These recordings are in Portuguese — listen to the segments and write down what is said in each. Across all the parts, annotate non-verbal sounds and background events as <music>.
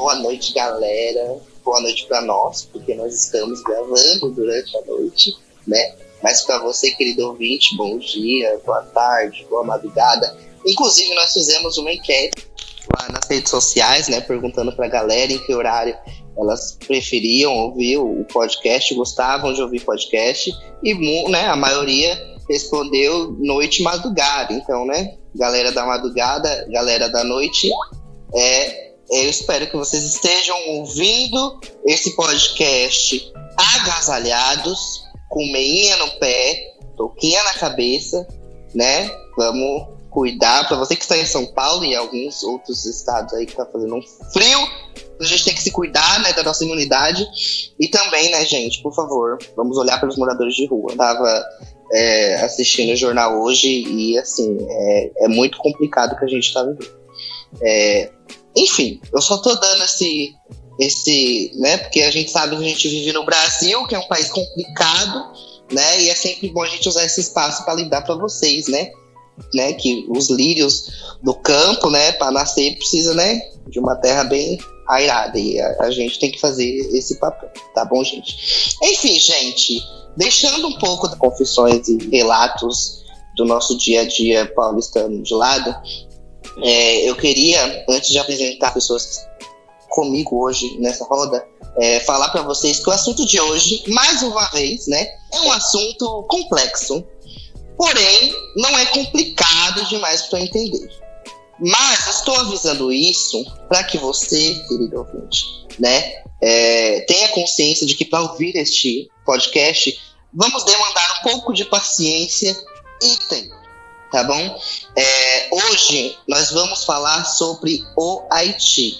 boa noite, galera. Boa noite para nós, porque nós estamos gravando durante a noite, né? Mas para você, querido ouvinte, bom dia, boa tarde, boa madrugada. Inclusive, nós fizemos uma enquete lá nas redes sociais, né? Perguntando pra galera em que horário elas preferiam ouvir o podcast, gostavam de ouvir podcast, e né, a maioria respondeu noite e madrugada. Então, né, galera da madrugada, galera da noite, é, eu espero que vocês estejam ouvindo esse podcast agasalhados, com meinha no pé, touquinha na cabeça, né? Vamos cuidar. Para você que está em São Paulo e alguns outros estados aí que tá fazendo um frio, a gente tem que se cuidar, né, da nossa imunidade. E também, né, gente, por favor, vamos olhar para os moradores de rua. Eu tava é, assistindo o jornal hoje e, assim, é, é muito complicado o que a gente está vivendo. É, enfim, eu só tô dando esse, esse, né, porque a gente sabe que a gente vive no Brasil, que é um país complicado, né, e é sempre bom a gente usar esse espaço para lidar para vocês, né, né, que os lírios do campo, né, para nascer precisa, né, de uma terra bem airada e a, a, gente tem que fazer esse papel, tá bom, gente? Enfim, gente, deixando um pouco de confissões e relatos do nosso dia a dia paulistano de lado, é, eu queria, antes de apresentar pessoas comigo hoje nessa roda, é, falar para vocês que o assunto de hoje, mais uma vez, né, é um assunto complexo, porém não é complicado demais para entender. Mas estou avisando isso para que você, querido ouvinte, né, é, tenha consciência de que para ouvir este podcast, vamos demandar um pouco de paciência e tempo, tá bom? É, hoje nós vamos falar sobre o Haiti.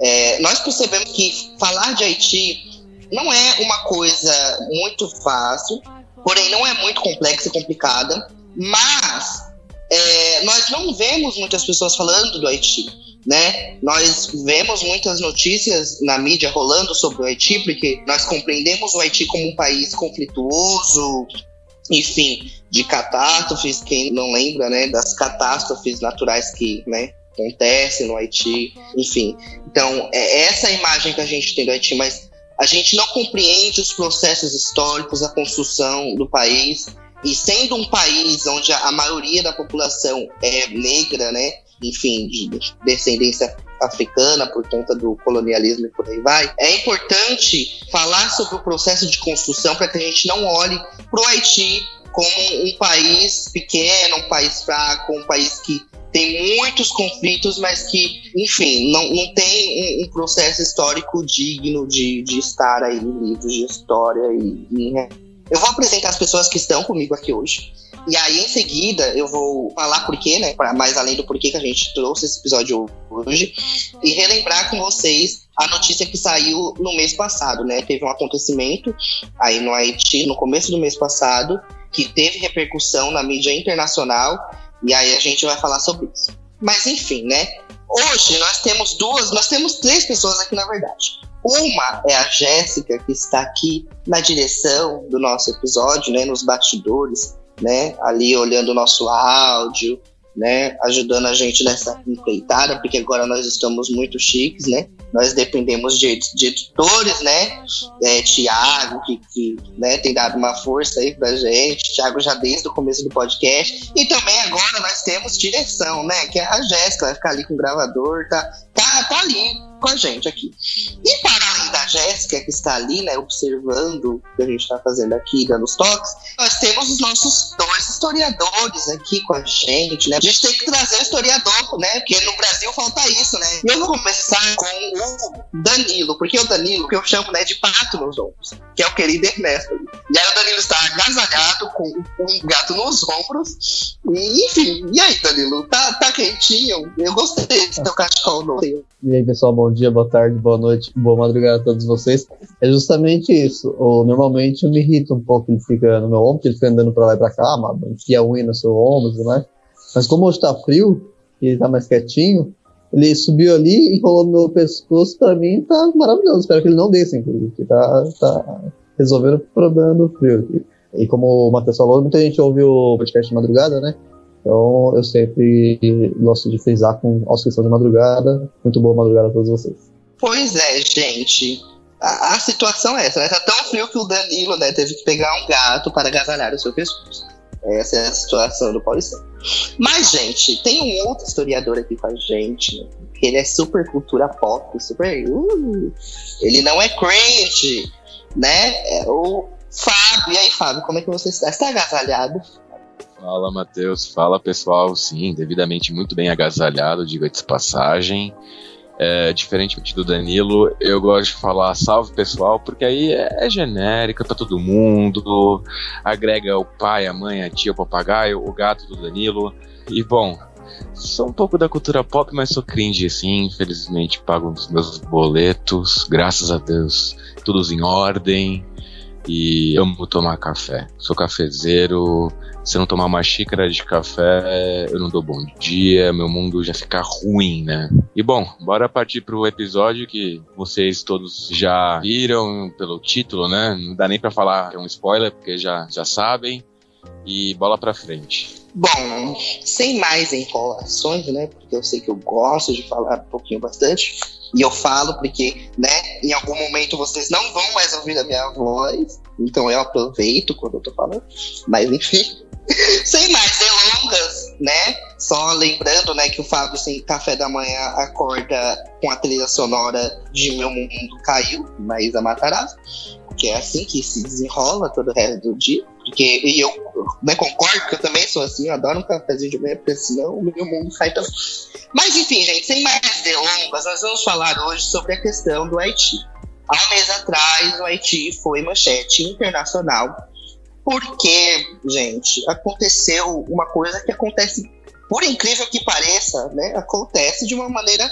É, nós percebemos que falar de Haiti não é uma coisa muito fácil, porém não é muito complexa e complicada, mas é, nós não vemos muitas pessoas falando do Haiti, né? Nós vemos muitas notícias na mídia rolando sobre o Haiti, porque nós compreendemos o Haiti como um país conflituoso, enfim, de catástrofes, quem não lembra, né, das catástrofes naturais que, né, acontecem no Haiti, enfim. Então, é essa imagem que a gente tem do Haiti, mas a gente não compreende os processos históricos, a construção do país, e sendo um país onde a maioria da população é negra, né? Enfim, de descendência africana por conta do colonialismo e por aí vai, é importante falar sobre o processo de construção para que a gente não olhe para o Haiti como um país pequeno, um país fraco, um país que tem muitos conflitos, mas que, enfim, não, não tem um, um processo histórico digno de, de estar aí em livros de história e, e eu vou apresentar as pessoas que estão comigo aqui hoje. E aí, em seguida, eu vou falar porquê, né? Mais além do porquê que a gente trouxe esse episódio hoje. E relembrar com vocês a notícia que saiu no mês passado, né? Teve um acontecimento aí no Haiti, no começo do mês passado, que teve repercussão na mídia internacional. E aí a gente vai falar sobre isso. Mas enfim, né? Hoje nós temos duas, nós temos três pessoas aqui, na verdade. Uma é a Jéssica, que está aqui na direção do nosso episódio, né, nos bastidores, né, ali olhando o nosso áudio, né, ajudando a gente nessa empreitada, porque agora nós estamos muito chiques, né? Nós dependemos de, de editores, né? É, Tiago, que, que né, tem dado uma força aí pra gente, Tiago já desde o começo do podcast. E também agora nós temos direção, né? Que é a Jéssica, vai ficar ali com o gravador, tá, tá, tá ali com a gente aqui. E para além da Jéssica, que está ali, né, observando o que a gente está fazendo aqui, dando os toques, nós temos os nossos dois historiadores aqui com a gente, né? A gente tem que trazer o historiador, né? Porque no Brasil falta isso, né? E eu vou começar com Danilo, porque o Danilo, que eu chamo né, de pato nos ombros, que é o querido Ernesto. E aí o Danilo está agasalhado com um gato nos ombros. E, enfim, e aí, Danilo? Tá, tá quentinho? Eu gostei desse teu cachecol novo. E aí, pessoal, bom dia, boa tarde, boa noite, boa madrugada a todos vocês. É justamente isso. Ou, normalmente eu me irrito um pouco, ele fica no meu ombro, ele fica andando pra lá e pra cá, enfia a unha no seu ombro e tudo mais. Mas como hoje tá frio, e ele tá mais quietinho, ele subiu ali, enrolou no meu pescoço, pra mim tá maravilhoso. Espero que ele não desça, inclusive, tá, tá resolvendo o problema do frio aqui. E como o Matheus falou, muita gente ouve o podcast de madrugada, né? Então eu sempre gosto de frisar com audição de madrugada. Muito boa madrugada a todos vocês. Pois é, gente. A, a, situação é essa, né? Tá tão frio que o Danilo, né, teve que pegar um gato para agasalhar o seu pescoço. Essa é a situação do Paulistão. Mas, gente, tem um outro historiador aqui com a gente, que ele é super cultura pop, super. Uh, ele não é cringe, né? É o Fábio. E aí, Fábio, como é que você está? Você está agasalhado? Fala, Matheus. Fala, pessoal. Sim, devidamente muito bem agasalhado, diga de passagem. É, diferentemente do Danilo, eu gosto de falar salve pessoal, porque aí é, é genérico para todo mundo, agrega o pai, a mãe, a tia, o papagaio, o gato do Danilo. E bom, sou um pouco da cultura pop, mas sou cringe assim, infelizmente pago os meus boletos, graças a Deus, tudo em ordem. E amo tomar café. Sou cafezeiro, se eu não tomar uma xícara de café, eu não dou bom dia, meu mundo já fica ruim, né? E bom, bora partir pro episódio que vocês todos já viram pelo título, né? Não dá nem para falar que é um spoiler, porque já, já sabem. E bola pra frente. Bom, sem mais enrolações, né? Porque eu sei que eu gosto de falar um pouquinho bastante. E eu falo porque, né, em algum momento vocês não vão mais ouvir a minha voz. Então eu aproveito quando eu tô falando. Mas enfim. <laughs> Sem mais delongas, né? Só lembrando, né, que o Fábio sem café da manhã acorda com a trilha sonora de Meu Mundo Caiu, Maísa Matarazzo, que é assim que se desenrola todo o resto do dia. Porque e eu né, concordo que eu também sou assim, eu adoro um cafezinho de manhã, porque senão o meu mundo cai também. Mas enfim, gente, sem mais delongas, nós vamos falar hoje sobre a questão do Haiti. Há um mês atrás, o Haiti foi manchete internacional porque, gente, aconteceu uma coisa que acontece, por incrível que pareça, né, acontece de uma maneira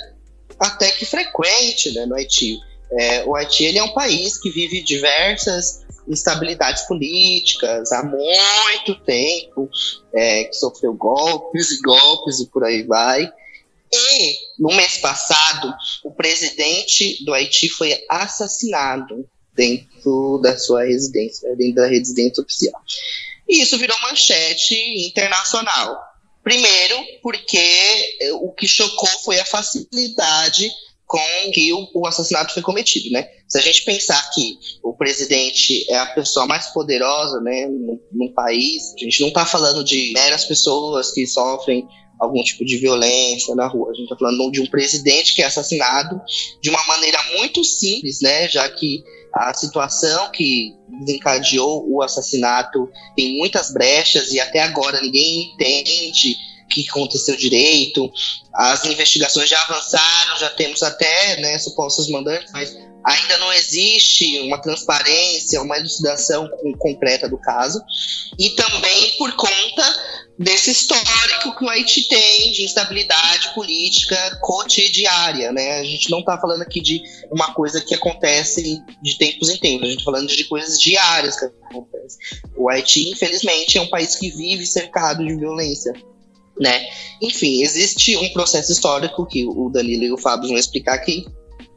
até que frequente né, no Haiti. É, o Haiti ele é um país que vive diversas instabilidades políticas há muito tempo, é, que sofreu golpes e golpes e por aí vai. E no mês passado, o presidente do Haiti foi assassinado dentro da sua residência, dentro da residência oficial. E isso virou manchete internacional. Primeiro, porque eh, o que chocou foi a facilidade com que o, o, assassinato foi cometido, né? Se a gente pensar que o presidente é a pessoa mais poderosa, né, no, país, a gente não está falando de meras pessoas que sofrem algum tipo de violência na rua. A gente está falando de um presidente que é assassinado de uma maneira muito simples, né? Já que a situação que desencadeou o assassinato tem muitas brechas e até agora ninguém entende que aconteceu direito. As investigações já avançaram, já temos até né, supostos mandantes, mas ainda não existe uma transparência, uma elucidação concreta do caso. E também por conta desse histórico que o Haiti tem de instabilidade política cotidiana, né? A gente não está falando aqui de uma coisa que acontece de tempos em tempos, a gente está falando de coisas diárias que acontecem. O Haiti, infelizmente, é um país que vive cercado de violência. Né? Enfim, existe um processo histórico que o Danilo e o Fábio vão explicar aqui,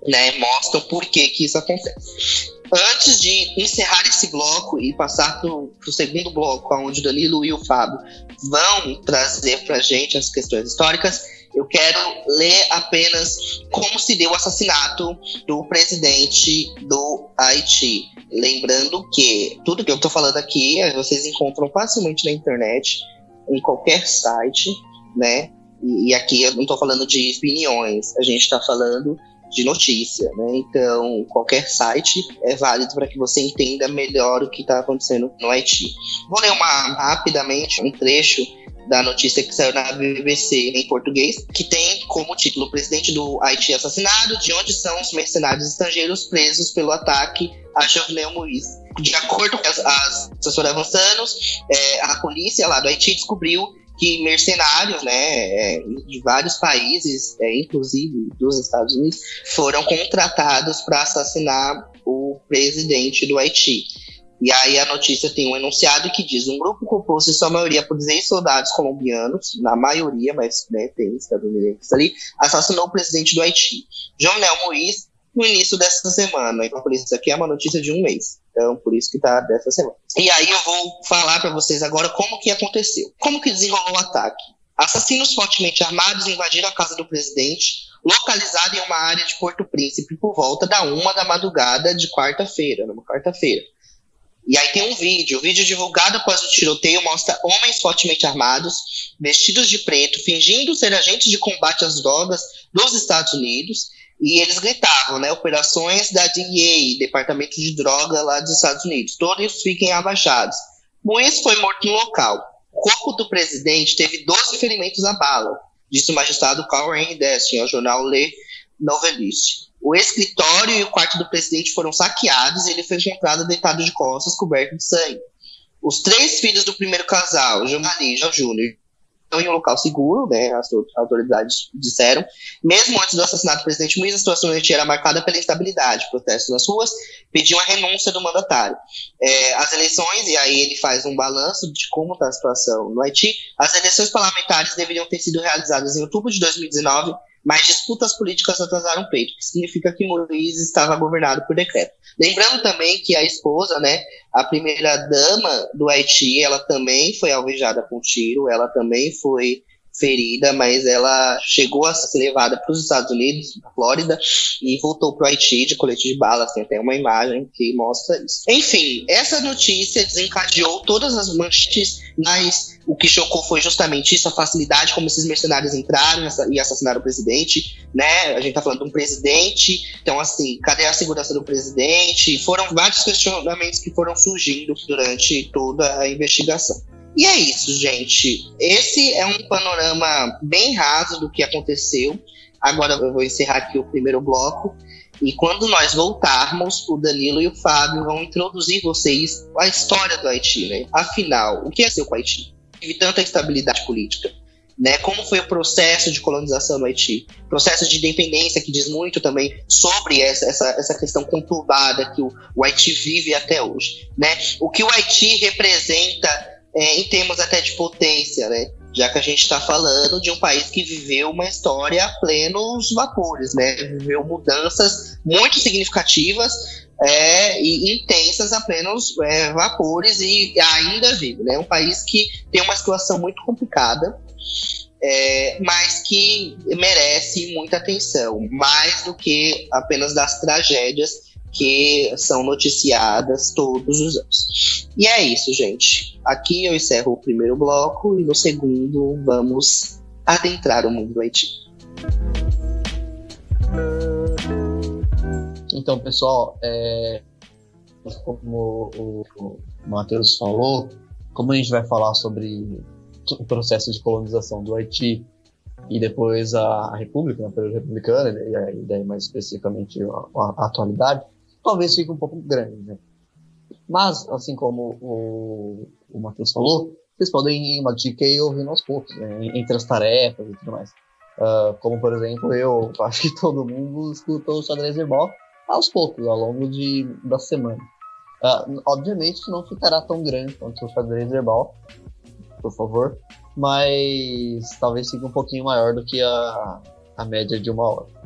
né? Mostram por que, que isso acontece. Antes de encerrar esse bloco e passar para o segundo bloco, onde o Danilo e o Fábio vão trazer para a gente as questões históricas, eu quero ler apenas como se deu o assassinato do presidente do Haiti. Lembrando que tudo que eu estou falando aqui vocês encontram facilmente na internet, em qualquer site, né? E, aqui eu não estou falando de opiniões, a gente está falando de notícia, né? Então, qualquer site é válido para que você entenda melhor o que está acontecendo no Haiti. Vou ler uma rapidamente um trecho da notícia que saiu na BBC em português, que tem como título o presidente do Haiti assassinado, de onde são os mercenários estrangeiros presos pelo ataque a Jovenel Moïse. De acordo com as, as assessoras avançando, é, a polícia lá do Haiti descobriu que mercenários, né, é, de vários países, é, inclusive dos Estados Unidos, foram contratados para assassinar o presidente do Haiti. E aí a notícia tem um enunciado que diz: um grupo composto em sua maioria por 16 soldados colombianos, na maioria, mas né, tem estadunidenses ali, assassinou o presidente do Haiti, Jovenel Moïse, no início dessa semana. Então, por isso, aqui é uma notícia de um mês. Então, por isso que tá dessa semana. E aí eu vou falar para vocês agora como que aconteceu. Como que desenrolou o ataque? Assassinos fortemente armados invadiram a casa do presidente, localizada em uma área de Porto Príncipe por volta da uma da madrugada de quarta-feira, numa quarta-feira. E aí tem um vídeo, o vídeo divulgado após o tiroteio mostra homens fortemente armados, vestidos de preto, fingindo ser agentes de combate às drogas dos Estados Unidos, e eles gritavam, né, operações da DEA, Departamento de Droga lá dos Estados Unidos, todos fiquem abaixados. Moisés foi morto no local. O corpo do presidente teve 12 ferimentos à bala, disse o magistrado Carl Henry Destin ao jornal Le Noveliste. O escritório e o quarto do presidente foram saqueados e ele foi encontrado deitado de costas, coberto de sangue. Os três filhos do primeiro casal, Giovanni e João Júnior, estão em um local seguro, né, as autoridades disseram. Mesmo antes do assassinato do presidente Luiz, a situação Haiti era marcada pela instabilidade, protestos nas ruas, pediam a renúncia do mandatário. É, as eleições, e aí ele faz um balanço de como está a situação no Haiti, as eleições parlamentares deveriam ter sido realizadas em outubro de 2019, mas disputas políticas atrasaram o peito, que significa que Moisés estava governado por decreto. Lembrando também que a esposa, né, a primeira dama do Haiti, ela também foi alvejada com tiro, ela também foi ferida, mas ela chegou a ser levada para os Estados Unidos, para Flórida, e voltou para o Haiti de colete de balas. Tem até uma imagem que mostra isso. Enfim, essa notícia desencadeou todas as manchetes, mas o que chocou foi justamente isso, a facilidade como esses mercenários entraram e assassinaram o presidente, né? A gente tá falando de um presidente, então assim, cadê a segurança do presidente? Foram vários questionamentos que foram surgindo durante toda a investigação. E é isso, gente. Esse é um panorama bem raso do que aconteceu. Agora eu vou encerrar aqui o primeiro bloco. E quando nós voltarmos, o Danilo e o Fábio vão introduzir vocês a história do Haiti, né? Afinal, o que é ser o Haiti? Teve tanta instabilidade política. Né, como foi o processo de colonização no Haiti, processo de independência que diz muito também sobre essa, essa, essa questão conturbada que o, o Haiti vive até hoje, né? O que o Haiti representa é, em termos até de potência, né? Já que a gente está falando de um país que viveu uma história a plenos vapores, né? Viveu mudanças muito significativas é, e intensas a plenos é, vapores e ainda vive, né? Um país que tem uma situação muito complicada, é, mas que merece muita atenção, mais do que apenas das tragédias que são noticiadas todos os anos. E é isso, gente. Aqui eu encerro o primeiro bloco e no segundo vamos adentrar o mundo do Haiti. Então, pessoal, é, como o, o Matheus falou, como a gente vai falar sobre o processo de colonização do Haiti e depois a, a República, né, período republicano, e, daí mais especificamente a, a atualidade, talvez fique um pouco grande, né? Mas, assim como o, o Matheus falou, vocês podem ir uma dica e ouvindo aos poucos, né? entre as tarefas e tudo mais. Uh, como, por exemplo, eu <laughs> acho que todo mundo escuta o xadrez verbal aos poucos, ao longo de, da semana. Uh, obviamente não ficará tão grande quanto o xadrez verbal, por favor, mas talvez fique um pouquinho maior do que a, a média de uma hora.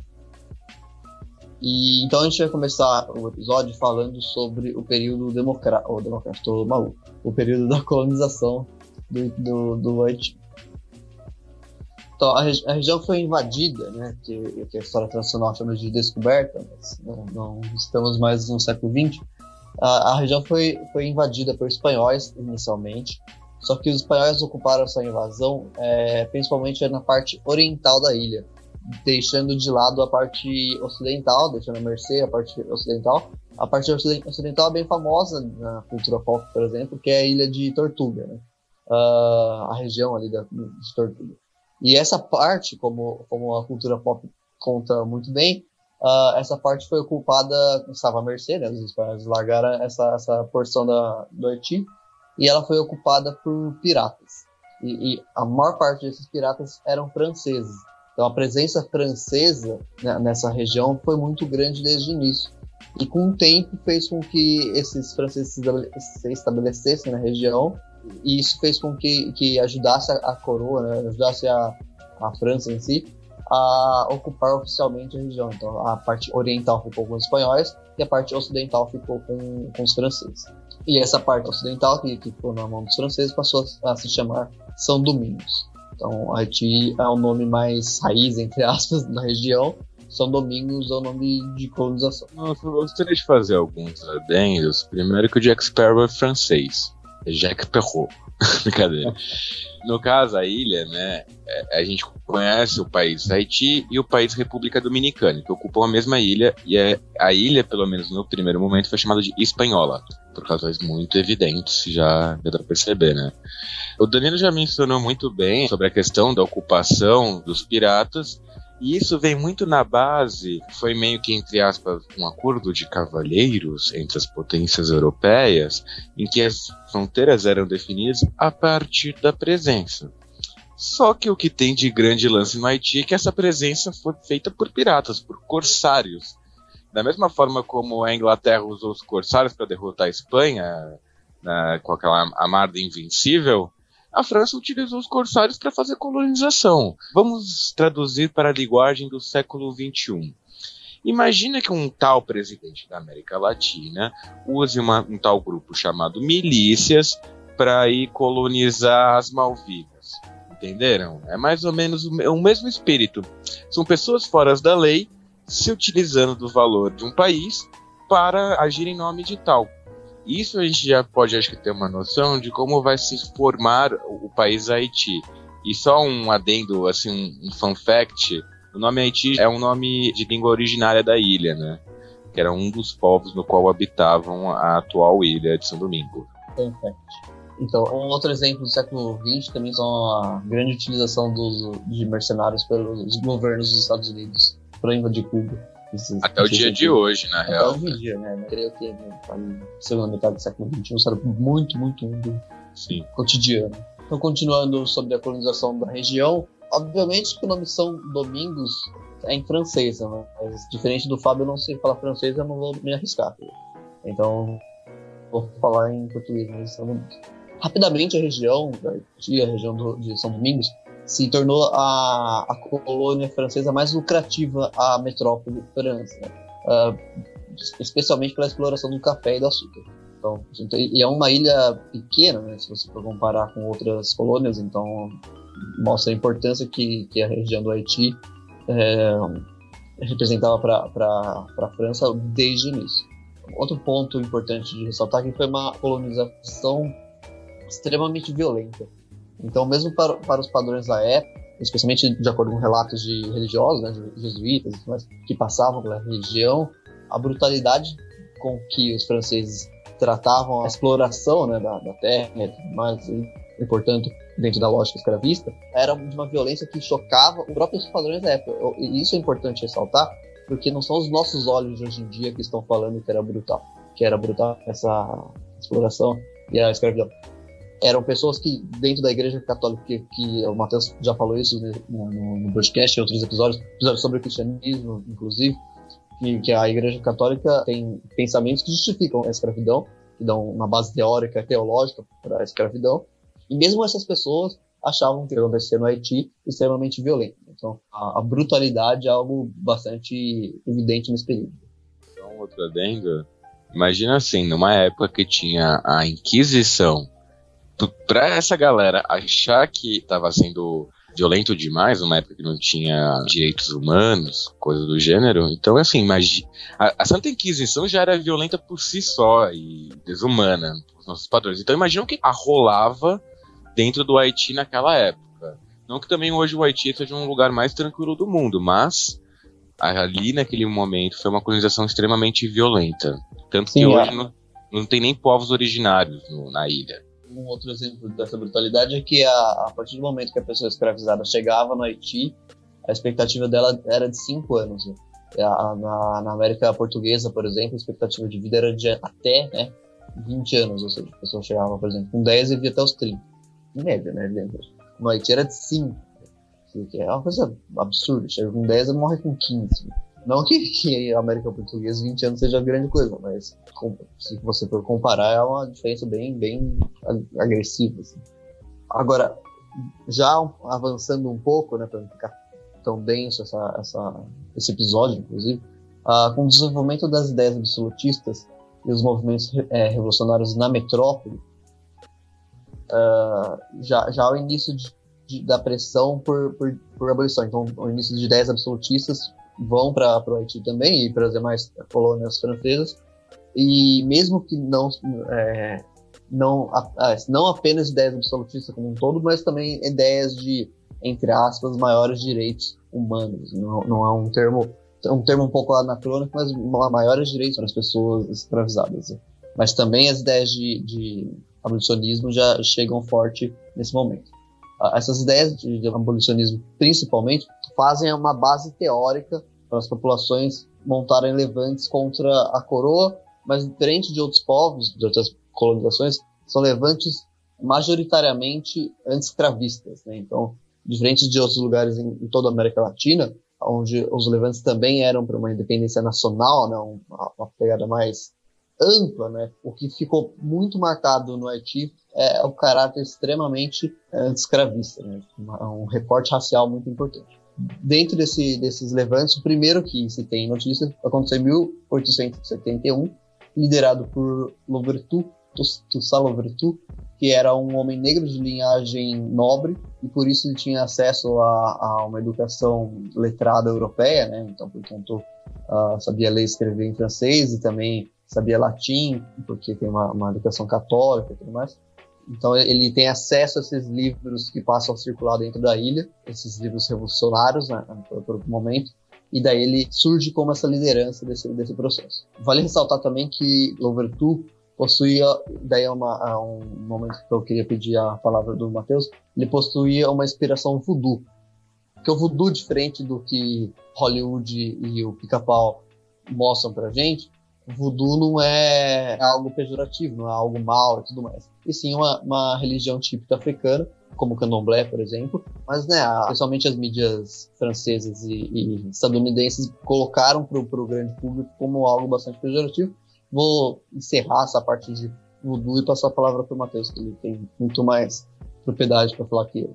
E então a gente vai começar o episódio falando sobre o período democrático, democrático, tô maluco, o período da colonização do, do, do Haiti. Então, a, a, região foi invadida, né, que, que a história tradicional chama de descoberta, mas não, não estamos mais no século XX. A, a, região foi, foi invadida por espanhóis inicialmente, só que os espanhóis ocuparam essa invasão é, principalmente na parte oriental da ilha, deixando de lado a parte ocidental, deixando a mercê a parte ocidental. A parte ocidental é bem famosa na cultura pop, por exemplo, que é a ilha de Tortuga, né? uh, a região ali da, de Tortuga. E essa parte, como, como a cultura pop conta muito bem, uh, essa parte foi ocupada, estava à mercê, né? Os espanhóis largaram essa, essa porção da, do Haiti, e ela foi ocupada por piratas. E, e a maior parte desses piratas eram franceses. Então a presença francesa nessa região foi muito grande desde o início. E com o tempo fez com que esses franceses se estabelecessem na região e isso fez com que, que ajudasse a, coroa, né, ajudasse a, a França em si a ocupar oficialmente a região. Então a parte oriental ficou com os espanhóis e a parte ocidental ficou com, com os franceses. E essa parte ocidental, que, que ficou na mão dos franceses, passou a se chamar São Domingos. Então, Haiti é o nome mais raiz, entre aspas, da região. São Domingos é o nome de colonização. Eu gostaria de fazer alguns adendos. Primeiro que o Jack Sparrow é francês. É Jack Perrault. <laughs> Brincadeira. <laughs> No caso, a ilha, né, é, a gente conhece o país Haiti e o país República Dominicana, que ocupam a mesma ilha, e é, a ilha, pelo menos no primeiro momento, foi chamada de Espanhola, por razões muito evidentes, já dá pra perceber, né. O Danilo já mencionou muito bem sobre a questão da ocupação dos piratas, e isso vem muito na base, foi meio que, entre aspas, um acordo de cavalheiros entre as potências europeias, em que as fronteiras eram definidas a partir da presença. Só que o que tem de grande lance no Haiti é que essa presença foi feita por piratas, por corsários. Da mesma forma como a Inglaterra usou os corsários para derrotar a Espanha, na, com aquela Armada Invencível, a França utilizou os corsários para fazer colonização. Vamos traduzir para a linguagem do século XXI. Imagina que um tal presidente da América Latina use uma, um tal grupo chamado milícias para ir colonizar as Malvinas. Entenderam? É mais ou menos o, o mesmo espírito. São pessoas fora da lei se utilizando do valor de um país para agir em nome de tal. Isso a gente já pode, acho que, ter uma noção de como vai se formar o país Haiti. E só um adendo, assim, um, fun fact: o nome Haiti é um nome de língua originária da ilha, né? Que era um dos povos no qual habitavam a atual ilha de São Domingo. Fun fact. Então, um outro exemplo do século XX também são a grande utilização dos, de mercenários pelos governos dos Estados Unidos para invadir Cuba. Até o dia de hoje, na real. Até o dia, né? creio que na segunda metade do século XXI era muito, muito, muito Sim. cotidiano. Então, continuando sobre a colonização da região, obviamente que o nome São Domingos é em francês, né? Mas, diferente do Fábio, eu não sei falar francês, eu não vou me arriscar. Então, vou falar em português, mas São Domingos. Rapidamente, a região, a região do, de São Domingos, se tornou a, a colônia francesa mais lucrativa à metrópole França, uh, especialmente pela exploração do café e do açúcar. Então, e é uma ilha pequena, né, se você for comparar com outras colônias, então mostra a importância que, que a região do Haiti é, representava para a França desde o início. Outro ponto importante de ressaltar é que foi uma colonização extremamente violenta. Então, mesmo para, para os padrões da época, especialmente de acordo com relatos de religiosos, né, jesuítas, mas, que passavam pela região, a brutalidade com que os franceses tratavam a exploração né, da, da terra mais, e, e, portanto, dentro da lógica escravista, era de uma violência que chocava os próprios padrões da época. E isso é importante ressaltar, porque não são os nossos olhos de hoje em dia que estão falando que era brutal, que era brutal essa exploração e a escravidão eram pessoas que, dentro da Igreja Católica, que, que o Matheus já falou isso no, no, no podcast, em outros episódios, episódios sobre o cristianismo, inclusive, que, que, a Igreja Católica tem pensamentos que justificam a escravidão, que dão uma base teórica e teológica para a escravidão, e mesmo essas pessoas achavam que acontecia no Haiti extremamente violento. Então, a, a brutalidade é algo bastante evidente nesse período. Um outro adendo. Imagina assim, numa época que tinha a Inquisição, pra essa galera achar que tava sendo violento demais, numa época que não tinha direitos humanos, coisa do gênero. Então, assim, imagina. A, Santa Inquisição já era violenta por si só e desumana, os nossos padrões. Então, imagina o que arrolava dentro do Haiti naquela época. Não que também hoje o Haiti seja um lugar mais tranquilo do mundo, mas ali naquele momento foi uma colonização extremamente violenta. Tanto Sim, que hoje é. não, não tem nem povos originários no, na ilha um outro exemplo dessa brutalidade é que a, a, partir do momento que a pessoa escravizada chegava no Haiti, a expectativa dela era de 5 anos. Né? A, na, na, América Portuguesa, por exemplo, a expectativa de vida era de até né, 20 anos, ou seja, a pessoa chegava, por exemplo, com 10 e vivia até os 30. Em média, né? No Haiti era de 5, que é uma coisa absurda. Chega com 10 e morre com 15. Não que, que a América Portuguesa 20 anos seja grande coisa, mas se você for comparar, é uma diferença bem, bem agressiva. Assim. Agora, já avançando um pouco, né, para não ficar tão denso essa, essa, esse episódio, inclusive, uh, com o desenvolvimento das ideias absolutistas e os movimentos é, revolucionários na metrópole, uh, já, já ao início de, de, da pressão por, por, por, abolição. Então, o início de ideias absolutistas vão para o Haiti também e para as demais colônias francesas. E mesmo que não, é, não, não apenas ideias absolutistas como um todo, mas também ideias de, entre aspas, maiores direitos humanos. Não, não é um termo, um termo um pouco anacrônico, mas maiores direitos para as pessoas escravizadas. Mas também as ideias de, de abolicionismo já chegam forte nesse momento. Essas ideias de, de abolicionismo, principalmente, fazem uma base teórica para as populações montarem levantes contra a coroa, mas diferente de outros povos, de outras colonizações, são levantes majoritariamente anti-escravistas. Né? Então, diferente de outros lugares em, em, toda a América Latina, onde os levantes também eram para uma independência nacional, né? uma, uma pegada mais ampla, né? O que ficou muito marcado no Haiti é o caráter extremamente anti-escravista, né? um recorte racial muito importante. Dentro desse, desses levantes, o primeiro que se tem notícia aconteceu em 1871, liderado por Louverture, Toussaint Louverture, que era um homem negro de linhagem nobre e por isso ele tinha acesso a, a uma educação letrada europeia, né? Então, portanto, uh, sabia ler e escrever em francês e também sabia latim, porque tem uma, uma educação católica e tudo mais. Então ele tem acesso a esses livros que passam a circular dentro da ilha, esses livros revolucionários, né, por, um momento, e daí ele surge como essa liderança desse, desse processo. Vale ressaltar também que Louverture possuía, daí é uma, é um momento que eu queria pedir a palavra do Matheus, ele possuía uma inspiração voodoo. Porque o voodoo, diferente do que Hollywood e o pica-pau mostram pra gente, voodoo não é algo pejorativo, não é algo mal e tudo mais. E sim uma, uma religião típica africana, como o candomblé, por exemplo, mas né, principalmente as mídias francesas e, e estadunidenses colocaram para o grande público como algo bastante pejorativo. Vou encerrar essa parte de voodoo e passar a palavra para o Matheus, que ele tem muito mais propriedade para falar que eu.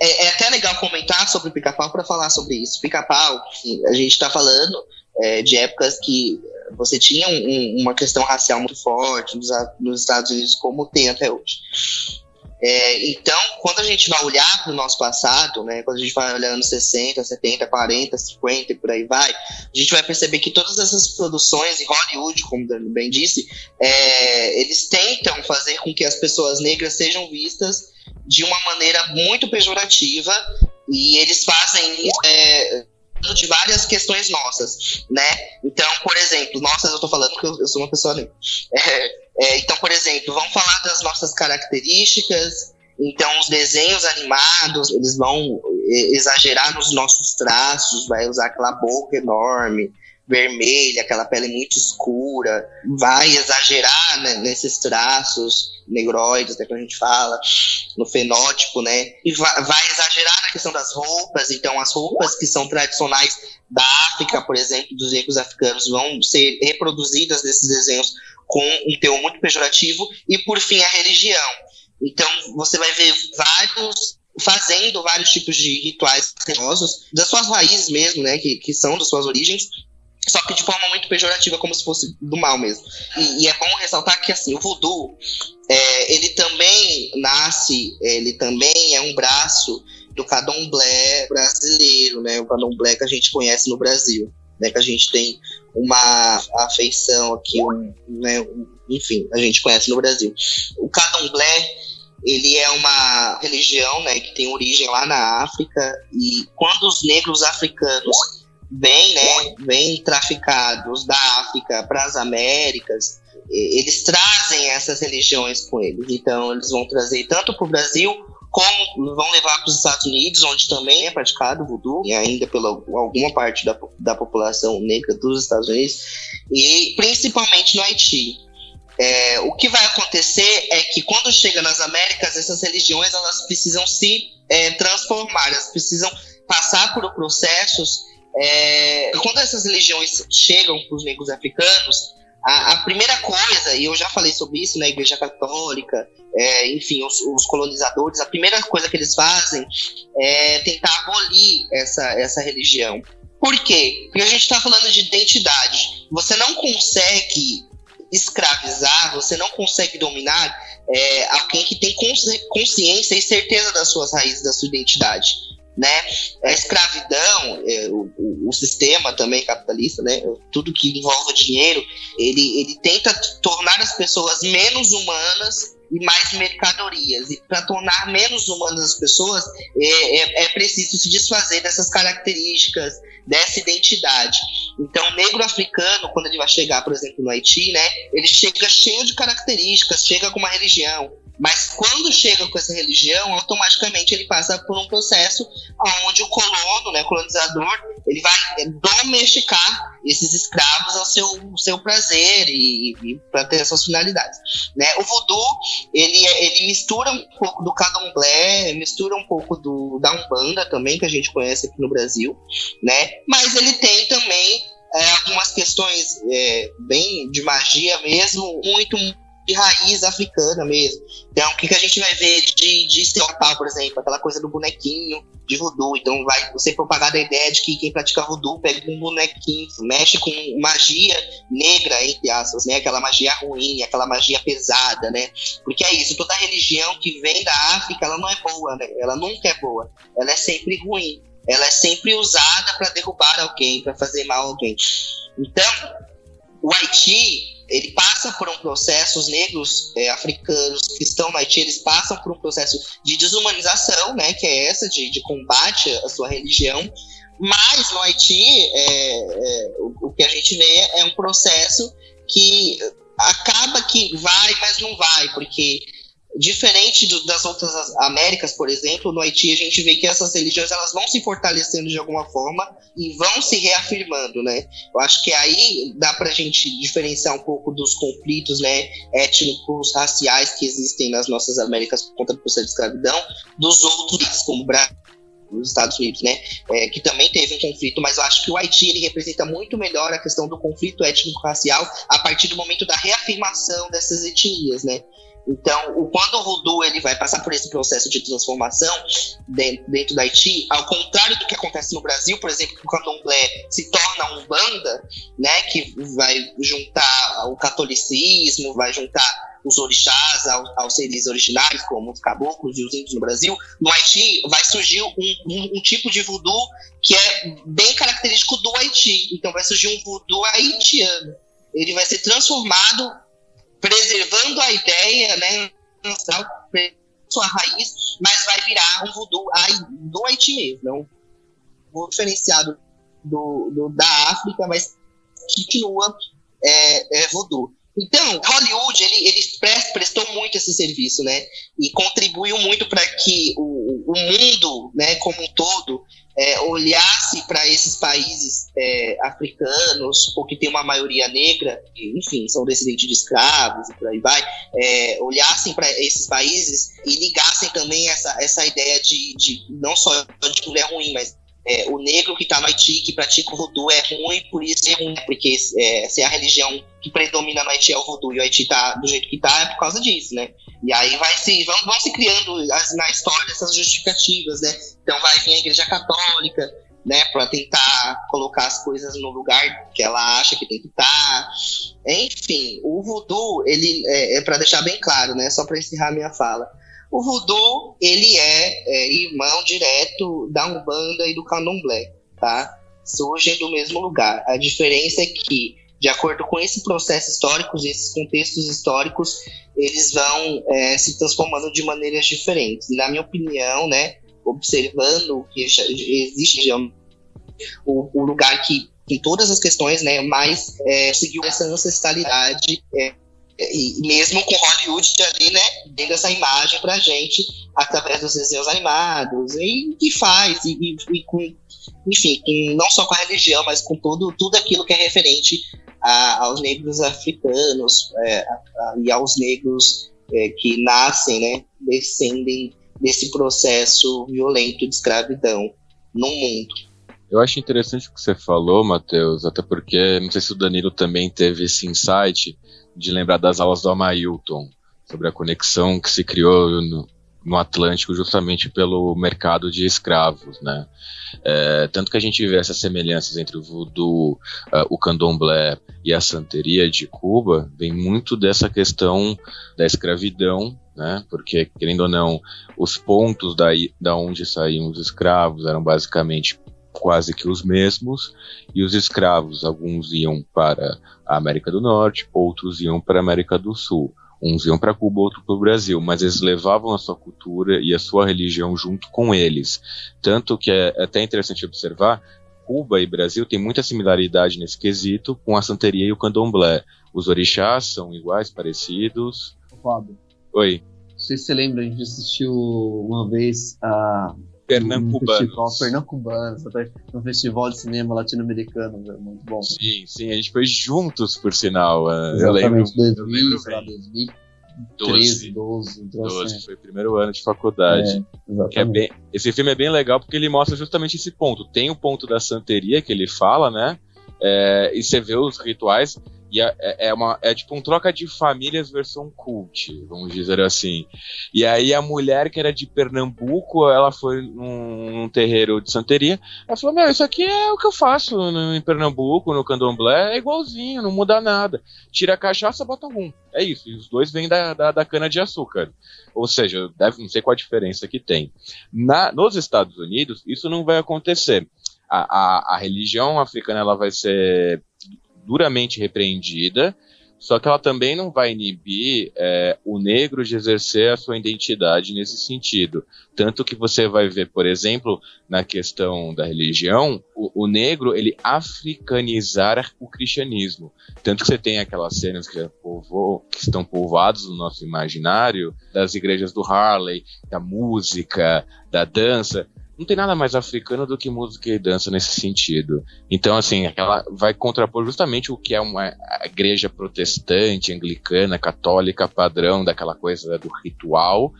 É, é, até legal comentar sobre o pica-pau para falar sobre isso. Pica-pau, a gente está falando é, de épocas que você tinha um, uma questão racial muito forte nos, nos, Estados Unidos, como tem até hoje. É, então, quando a gente vai olhar para o nosso passado, né, quando a gente vai olhando 60, 70, 40, 50 e por aí vai, a gente vai perceber que todas essas produções, em Hollywood, como o Dani bem disse, é, eles tentam fazer com que as pessoas negras sejam vistas de uma maneira muito pejorativa e eles fazem é, de várias questões nossas, né? Então, por exemplo, nossas eu tô falando que eu, eu sou uma pessoa negra. É, é, então, por exemplo, vamos falar das nossas características. Então, os desenhos animados, eles vão exagerar nos nossos traços, vai usar aquela boca enorme, vermelha, aquela pele muito escura, vai exagerar né, nesses traços negroides, né, que a gente fala, no fenótipo, né? E vai, vai, exagerar na questão das roupas, então as roupas que são tradicionais da África, por exemplo, dos negros africanos, vão ser reproduzidas nesses desenhos com um teor muito pejorativo, e por fim a religião. Então você vai ver vários fazendo vários tipos de rituais religiosos, das suas raízes mesmo, né, que, que são das suas origens, só que de forma muito pejorativa, como se fosse do mal mesmo. E, e é bom ressaltar que assim, o voodoo, é, ele também nasce, ele também é um braço do candomblé brasileiro, né? O candomblé que a gente conhece no Brasil, né? Que a gente tem uma afeição aqui, um, né? enfim, a gente conhece no Brasil. O candomblé ele é uma religião, né? Que tem origem lá na África e quando os negros africanos vêm, né, vêm traficados da África para as Américas, eles trazem essas religiões com eles. Então, eles vão trazer tanto para o Brasil, como vão levar para os Estados Unidos, onde também é praticado o voodoo, e ainda pela alguma parte da, da população negra dos Estados Unidos, e principalmente no Haiti. É, o que vai acontecer é que quando chega nas Américas, essas religiões elas precisam se é, transformar, elas precisam passar por processos é, quando essas religiões chegam para os negros africanos, a, a, primeira coisa, e eu já falei sobre isso na né, Igreja Católica, é, enfim, os, os, colonizadores, a primeira coisa que eles fazem é tentar abolir essa, essa religião. Por quê? Porque a gente está falando de identidade. Você não consegue escravizar, você não consegue dominar é, alguém que tem consciência e certeza das suas raízes, da sua identidade. Né? A escravidão, é, o, o, sistema também capitalista, né? tudo que envolve dinheiro, ele, ele tenta tornar as pessoas menos humanas e mais mercadorias. E para tornar menos humanas as pessoas, é, é, é, preciso se desfazer dessas características, dessa identidade. Então, o negro africano, quando ele vai chegar, por exemplo, no Haiti, né, ele chega cheio de características, chega com uma religião, mas quando chega com essa religião, automaticamente ele passa por um processo onde o colono, né, colonizador, ele vai domesticar esses escravos ao seu, ao seu prazer e, e para ter as suas finalidades. Né? O voodoo, ele, ele mistura um pouco do candomblé, mistura um pouco do, da umbanda também, que a gente conhece aqui no Brasil, né? mas ele tem também é, algumas questões é, bem de magia mesmo, muito de raiz africana mesmo. Então, o que, que a gente vai ver de, de estereotipar, por exemplo, aquela coisa do bonequinho de voodoo. Então, vai ser propagada a ideia de que quem pratica voodoo pega um bonequinho, mexe com magia negra, entre aspas, né? Aquela magia ruim, aquela magia pesada, né? Porque é isso, toda religião que vem da África, ela não é boa, né? Ela nunca é boa. Ela é sempre ruim. Ela é sempre usada para derrubar alguém, para fazer mal a alguém. Então, o Haiti ele passa por um processo, os negros é, africanos que estão no Haiti, eles passam por um processo de desumanização, né, que é essa, de, de combate à sua religião, mas no Haiti, é, é, o, o, que a gente vê é um processo que acaba que vai, mas não vai, porque Diferente do, das outras Américas, por exemplo, no Haiti a gente vê que essas religiões elas vão se fortalecendo de alguma forma e vão se reafirmando, né? Eu acho que aí dá para a gente diferenciar um pouco dos conflitos, né, étnicos, raciais que existem nas nossas Américas contra o processo de escravidão, dos outros como o Brasil nos Estados Unidos, né, é, que também teve um conflito, mas eu acho que o Haiti ele representa muito melhor a questão do conflito étnico-racial a partir do momento da reafirmação dessas etnias, né. Então, o, quando o voodoo ele vai passar por esse processo de transformação dentro, dentro da Haiti, ao contrário do que acontece no Brasil, por exemplo, que o candomblé se torna um banda, né, que vai juntar o catolicismo, vai juntar os orixás aos, aos, seres originários, como os caboclos e os índios no Brasil, no Haiti vai surgir um, um, um, tipo de voodoo que é bem característico do Haiti. Então vai surgir um voodoo haitiano. Ele vai ser transformado preservando a ideia, né, sua raiz, mas vai virar um voodoo do Haiti mesmo, não um diferenciado do, do, da África, mas continua é, é voodoo. Então, Hollywood, ele, ele prestou muito esse serviço, né? E contribuiu muito para que o, o mundo, né, como um todo, é, olhasse para esses países é, africanos, ou que tem uma maioria negra, enfim, são descendentes de escravos e por aí vai, é, olhassem para esses países e ligassem também essa, essa ideia de, de não só de mulher ruim, mas é, o negro que está no Haiti, que pratica o voodoo, é ruim, por isso é ruim, porque é, se a religião que predomina no Haiti é o voodoo e o Haiti está do jeito que está, é por causa disso, né? E aí vai se, vão, vão se criando as, na história essas justificativas, né? Então vai vir a igreja católica, né, para tentar colocar as coisas no lugar que ela acha que tem que estar. Tá. Enfim, o voodoo, ele é, é para deixar bem claro, né, só para encerrar minha fala. O voodoo, ele é, é, irmão direto da Umbanda e do Candomblé, tá? Surgem do mesmo lugar. A diferença é que, de acordo com esse processo histórico, esses contextos históricos, eles vão é, se transformando de maneiras diferentes. E, na minha opinião, né, observando que existe o, lugar que em todas as questões, né, mais é, seguiu essa ancestralidade é, e mesmo com Hollywood ali, né, dando essa imagem pra gente através dos desenhos animados, e que faz, e, e, e com, enfim, não só com a religião, mas com tudo, tudo aquilo que é referente a, aos negros africanos é, a, e aos negros é, que nascem, né, descendem desse processo violento de escravidão no mundo. Eu acho interessante o que você falou, Matheus, até porque não sei se o Danilo também teve esse insight de lembrar das aulas do Amailton, sobre a conexão que se criou no, no Atlântico justamente pelo mercado de escravos, né? É, tanto que a gente vê essas semelhanças entre o voodoo, uh, o candomblé e a santeria de Cuba, vem muito dessa questão da escravidão, né? Porque, querendo ou não, os pontos daí, da onde saíam os escravos eram basicamente quase que os mesmos, e os escravos, alguns iam para a América do Norte, outros iam para a América do Sul. Uns iam para Cuba, outros para o Brasil, mas eles levavam a sua cultura e a sua religião junto com eles. Tanto que é até interessante observar, Cuba e Brasil têm muita similaridade nesse quesito com a santeria e o candomblé. Os orixás são iguais, parecidos. Fábio. Oi. Não sei se você lembra, a gente assistiu uma vez a Pernambucanos. Pernambucanos, no festival de cinema latino-americano, muito bom. Sim, sim, a gente foi juntos, por sinal. Exatamente, eu lembro, 2000, eu lembro lá, 2013, 12, 12, 12 foi o primeiro ano de faculdade. É, é bem, esse filme é bem legal porque ele mostra justamente esse ponto. Tem o ponto da santeria que ele fala, né? É, e você vê os rituais e é, é, é, uma, é tipo um troca de famílias versão cult, vamos dizer assim. E aí a mulher que era de Pernambuco, ela foi num, num terreiro de santeria, ela falou, meu, isso aqui é o que eu faço no, em Pernambuco, no candomblé, é igualzinho, não muda nada. Tira a cachaça, bota um. É isso, e os dois vêm da, da, da cana de açúcar. Ou seja, deve, não sei qual a diferença que tem. Na, nos Estados Unidos, isso não vai acontecer. A, a, a religião africana ela vai ser duramente repreendida, só que ela também não vai inibir é, o negro de exercer a sua identidade nesse sentido. Tanto que você vai ver, por exemplo, na questão da religião, o, o negro ele africanizar o cristianismo. Tanto que você tem aquelas cenas que, que estão povoadas no nosso imaginário, das igrejas do Harley, da música, da dança não tem nada mais africano do que música e dança nesse sentido. Então, assim, ela vai contrapor justamente o que é uma igreja protestante, anglicana, católica, padrão, daquela coisa do ritual,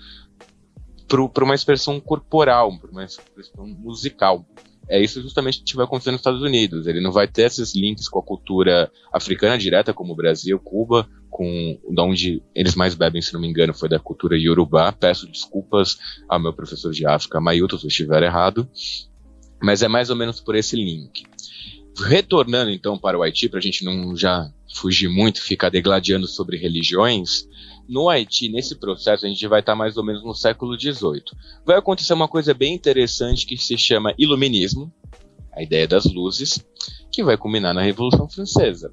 para uma expressão corporal, para uma expressão musical. É isso justamente que vai acontecer nos Estados Unidos. Ele não vai ter esses links com a cultura africana direta, como o Brasil, Cuba, com da onde eles mais bebem, se não me engano, foi da cultura Yorubá. Peço desculpas ao meu professor de África, Mailton, se eu estiver errado. Mas é mais ou menos por esse link. Retornando então para o Haiti, para a gente não já fugir muito, ficar degladiando sobre religiões, no Haiti, nesse processo, a gente vai estar mais ou menos no século XVIII. Vai acontecer uma coisa bem interessante que se chama Iluminismo, a ideia das luzes, que vai culminar na Revolução Francesa.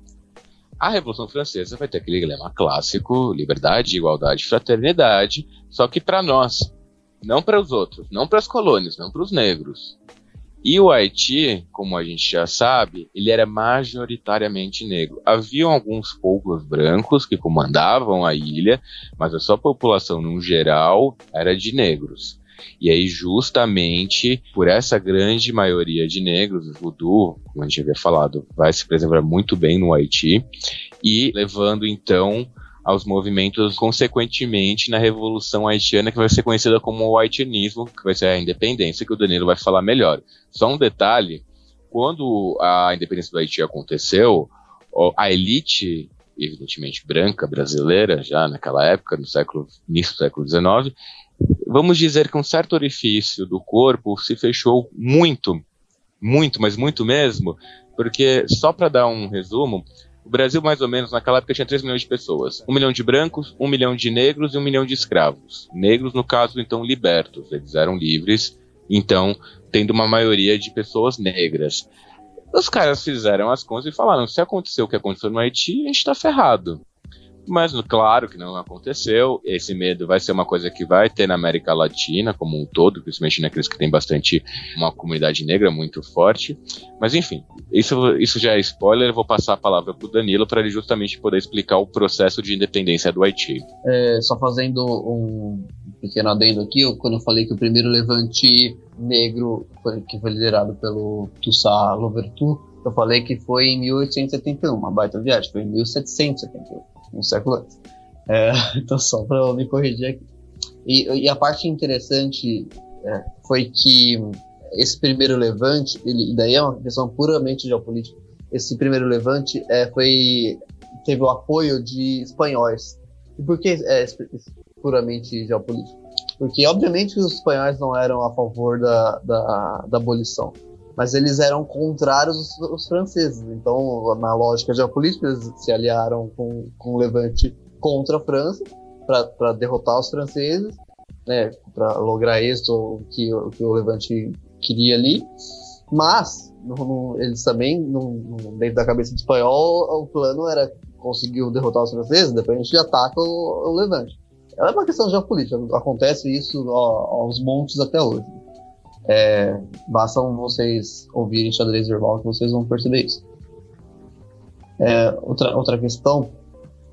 A Revolução Francesa vai ter aquele lema clássico: liberdade, igualdade, fraternidade, só que para nós, não para os outros, não para as colônias, não para os negros. E o Haiti, como a gente já sabe, ele era majoritariamente negro. Haviam alguns poucos brancos que comandavam a ilha, mas a sua população, no geral, era de negros. E aí, justamente por essa grande maioria de negros, o voodoo, como a gente havia falado, vai se preservar muito bem no Haiti, e levando então aos movimentos consequentemente na Revolução Haitiana, que vai ser conhecida como o haitianismo, que vai ser a independência, que o Danilo vai falar melhor. Só um detalhe, quando a independência do Haiti aconteceu, a elite evidentemente branca brasileira, já naquela época, no século início do século XIX, vamos dizer que um certo orifício do corpo se fechou muito, muito, mas muito mesmo, porque só para dar um resumo, o Brasil, mais ou menos, naquela época tinha 3 milhões de pessoas. 1 milhão de brancos, 1 milhão de negros e 1 milhão de escravos. Negros, no caso, então, libertos. Eles eram livres, então, tendo uma maioria de pessoas negras. Os caras fizeram as contas e falaram: se aconteceu o que aconteceu no Haiti, a gente tá ferrado. Mas claro que não aconteceu. Esse medo vai ser uma coisa que vai ter na América Latina como um todo, principalmente naqueles que tem bastante uma comunidade negra muito forte. Mas enfim, isso, isso já é spoiler. Eu vou passar a palavra para o Danilo para ele justamente poder explicar o processo de independência do Haiti. É, só fazendo um pequeno adendo aqui, eu, quando eu falei que o primeiro levante negro foi, que foi liderado pelo Toussaint Louverture, eu falei que foi em 1871, uma baita viagem, foi em 1771 um século antes. É, <laughs> então, só para me corrigir aqui. E, e a parte interessante é, foi que esse primeiro levante, ele, daí é uma questão puramente geopolítica, esse primeiro levante é, foi, teve o apoio de espanhóis. E por que é puramente geopolítico? Porque, obviamente, os espanhóis não eram a favor da, da, da abolição, mas eles eram contrários aos, aos, franceses. Então, na lógica geopolítica, eles se aliaram com, com o Levante contra a França para derrotar os franceses, né, para lograr êxito que, que o Levante queria ali. Mas, no, no, eles também, no, dentro da cabeça do espanhol, o plano era conseguir derrotar os franceses, depois a gente ataca o, o Levante. É uma questão geopolítica, acontece isso ó, aos montes até hoje. É, vocês ouvirem xadrez verbal que vocês vão perceber isso. É, outra, outra questão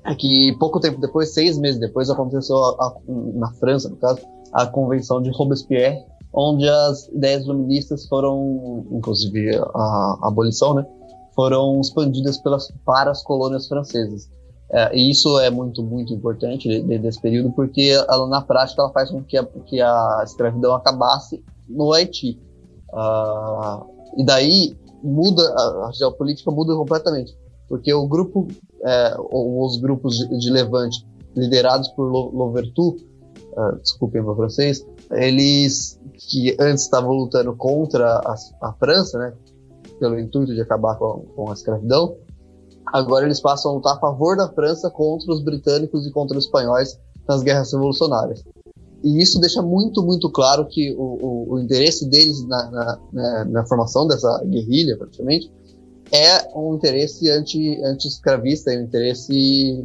é que pouco tempo depois, seis meses depois, aconteceu a, a, na França, no caso, a convenção de Robespierre, onde as ideias iluministas foram, inclusive a, a abolição, né, foram expandidas pelas, para as colônias francesas. É, e isso é muito, muito importante desse período, porque ela, na prática ela faz com que a, que a escravidão acabasse no Haiti. Uh, e daí muda, a, a geopolítica muda completamente, porque o grupo, é, ou os grupos de, de levante liderados por Louverture, uh, desculpem meu francês, eles que antes estavam lutando contra a, a França, né, pelo intuito de acabar com, com a escravidão, agora eles passam a lutar a favor da França contra os britânicos e contra os espanhóis nas guerras revolucionárias. E isso deixa muito, muito claro que o, o, o interesse deles na, na, na, na, formação dessa guerrilha, praticamente, é um interesse anti-escravista, anti um interesse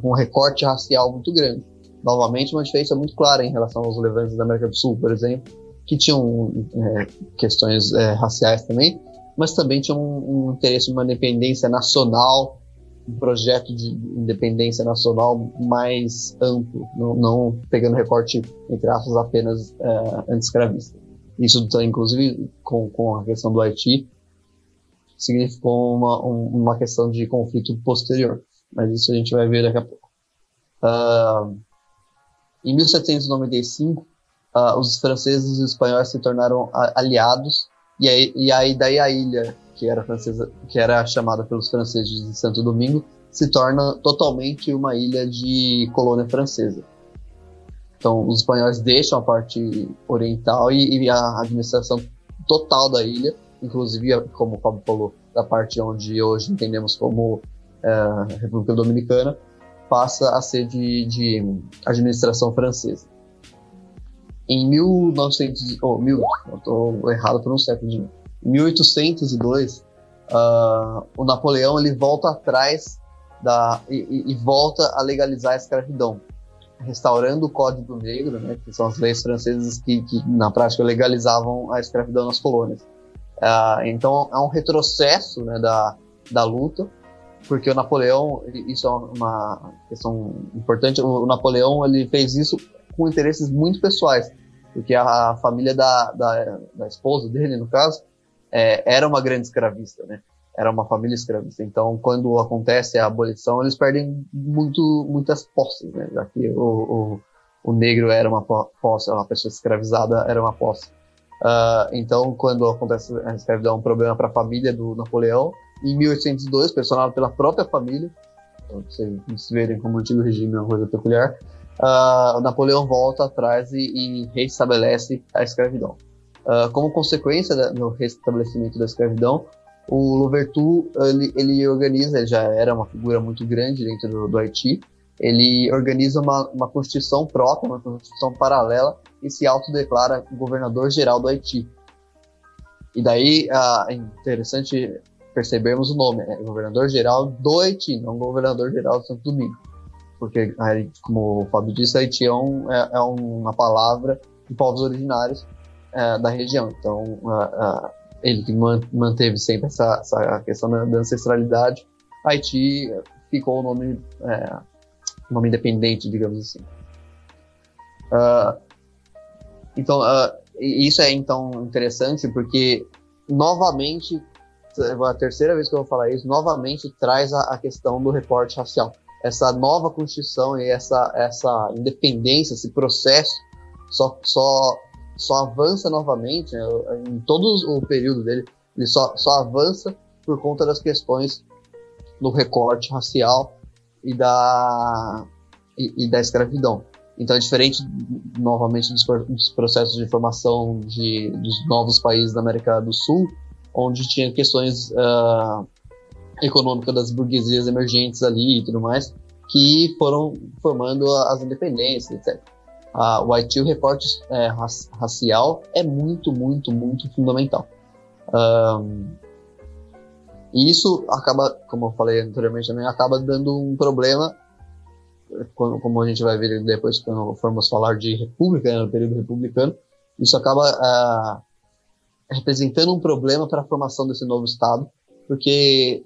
com um recorte racial muito grande. Novamente, uma diferença muito clara em relação aos levantes da América do Sul, por exemplo, que tinham é, questões é, raciais também, mas também tinha um, um interesse uma independência nacional, um projeto de independência nacional mais amplo, não, não pegando recorte, entre aspas, apenas é, anti-escravista. Isso, inclusive, com, com a questão do Haiti, significou uma, um, uma questão de conflito posterior, mas isso a gente vai ver daqui a pouco. Uh, em 1795, uh, ah, os franceses e os espanhóis se tornaram aliados e aí, e aí daí a ilha que era francesa, que era chamada pelos franceses de Santo Domingo, se torna totalmente uma ilha de colônia francesa. Então, os espanhóis deixam a parte oriental e, e a administração total da ilha, inclusive, como o Fábio falou, da parte onde hoje entendemos como é, República Dominicana, passa a ser de, de administração francesa. Em 1900, oh, mil, estou errado por um século de 1802, uh, ah, o Napoleão ele volta atrás da e, e, volta a legalizar a escravidão, restaurando o Código Negro, né, que são as leis francesas que, que na prática legalizavam a escravidão nas colônias. Uh, então é um retrocesso né, da, da luta, porque o Napoleão, isso é uma questão importante, o Napoleão ele fez isso com interesses muito pessoais porque a família da, da, da esposa dele, no caso, é, era uma grande escravista, né? Era uma família escravista. Então, quando acontece a abolição, eles perdem muito, muitas posses, né? Já que o, o, o negro era uma posse, uma pessoa escravizada era uma posse. Uh, então, quando acontece a escravidão, é um problema para a família do Napoleão. Em 1802, pressionado pela própria família, então, vocês verem como o antigo regime é uma coisa peculiar, uh, Napoleão volta atrás e, e reestabelece a escravidão. Uh, como consequência do restabelecimento da escravidão, o Louverture ele, ele, organiza, ele já era uma figura muito grande dentro do, do Haiti, ele organiza uma, uma constituição própria, uma constituição paralela e se autodeclara governador-geral do Haiti. E daí uh, é interessante percebermos o nome, é governador-geral do Haiti, não governador-geral do Santo Domingo porque, como o Fábio disse, Haiti é, um, é, é uma palavra de povos originários é, da região. Então, ele que manteve sempre essa, essa questão da, ancestralidade, Haiti ficou o nome, é, nome independente, digamos assim. Uh, então, uh, isso é então interessante porque novamente, a terceira vez que eu vou falar isso, novamente traz a, a questão do reporte racial essa nova Constituição e essa, essa independência, esse processo, só, só, só avança novamente, né, em todo o período dele, ele só, só avança por conta das questões do recorte racial e da, e, e da escravidão. Então é diferente, novamente, dos, dos processos de formação de, dos novos países da América do Sul, onde tinha questões uh, econômicas das burguesias emergentes ali e tudo mais, que foram formando as independências, etc. Uh, o Haiti, o recorte é, racial é muito, muito, muito fundamental. Um, e isso acaba, como eu falei anteriormente também, acaba dando um problema, como a gente vai ver depois quando formos falar de república, né, no período republicano, isso acaba uh, representando um problema para a formação desse novo Estado, porque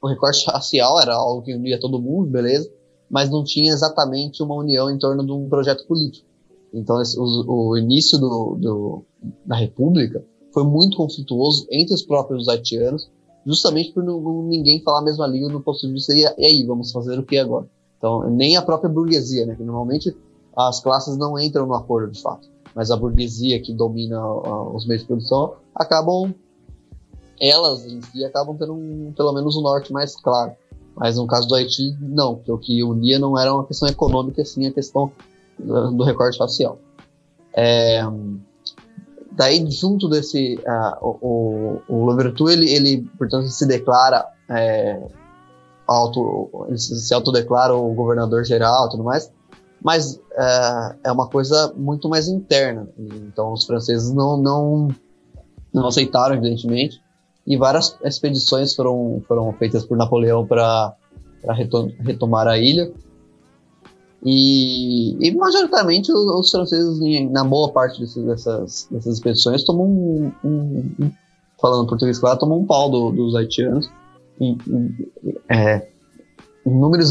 o recorte racial era algo que unia todo mundo, beleza, mas não tinha exatamente uma união em torno de um projeto político. Então, o, o, início do, do, da República foi muito conflituoso entre os próprios haitianos, justamente por não, ninguém falar a mesma língua no ponto de vista, e, e aí, vamos fazer o que agora? Então, nem a própria burguesia, né, que normalmente as classes não entram no acordo de fato, mas a burguesia que domina uh, os meios de produção acabam, elas em si, acabam tendo um, pelo menos um norte mais claro. Mas no caso do Haiti, não, porque o que unia não era uma questão econômica, sim a questão do recorte facial. É, daí, junto desse, uh, o, o, Louverture, ele, ele, portanto, se declara é, auto, ele se autodeclara o governador geral e tudo mais, mas é, é uma coisa muito mais interna. Então, os franceses não, não, não aceitaram, evidentemente, e várias expedições foram, foram feitas por Napoleão para retomar a ilha. E, e majoritariamente os, os, franceses, na boa parte desses, dessas, dessas expedições, tomam um, um, falando português claro, tomam um pau do, dos haitianos. E, e, é, em números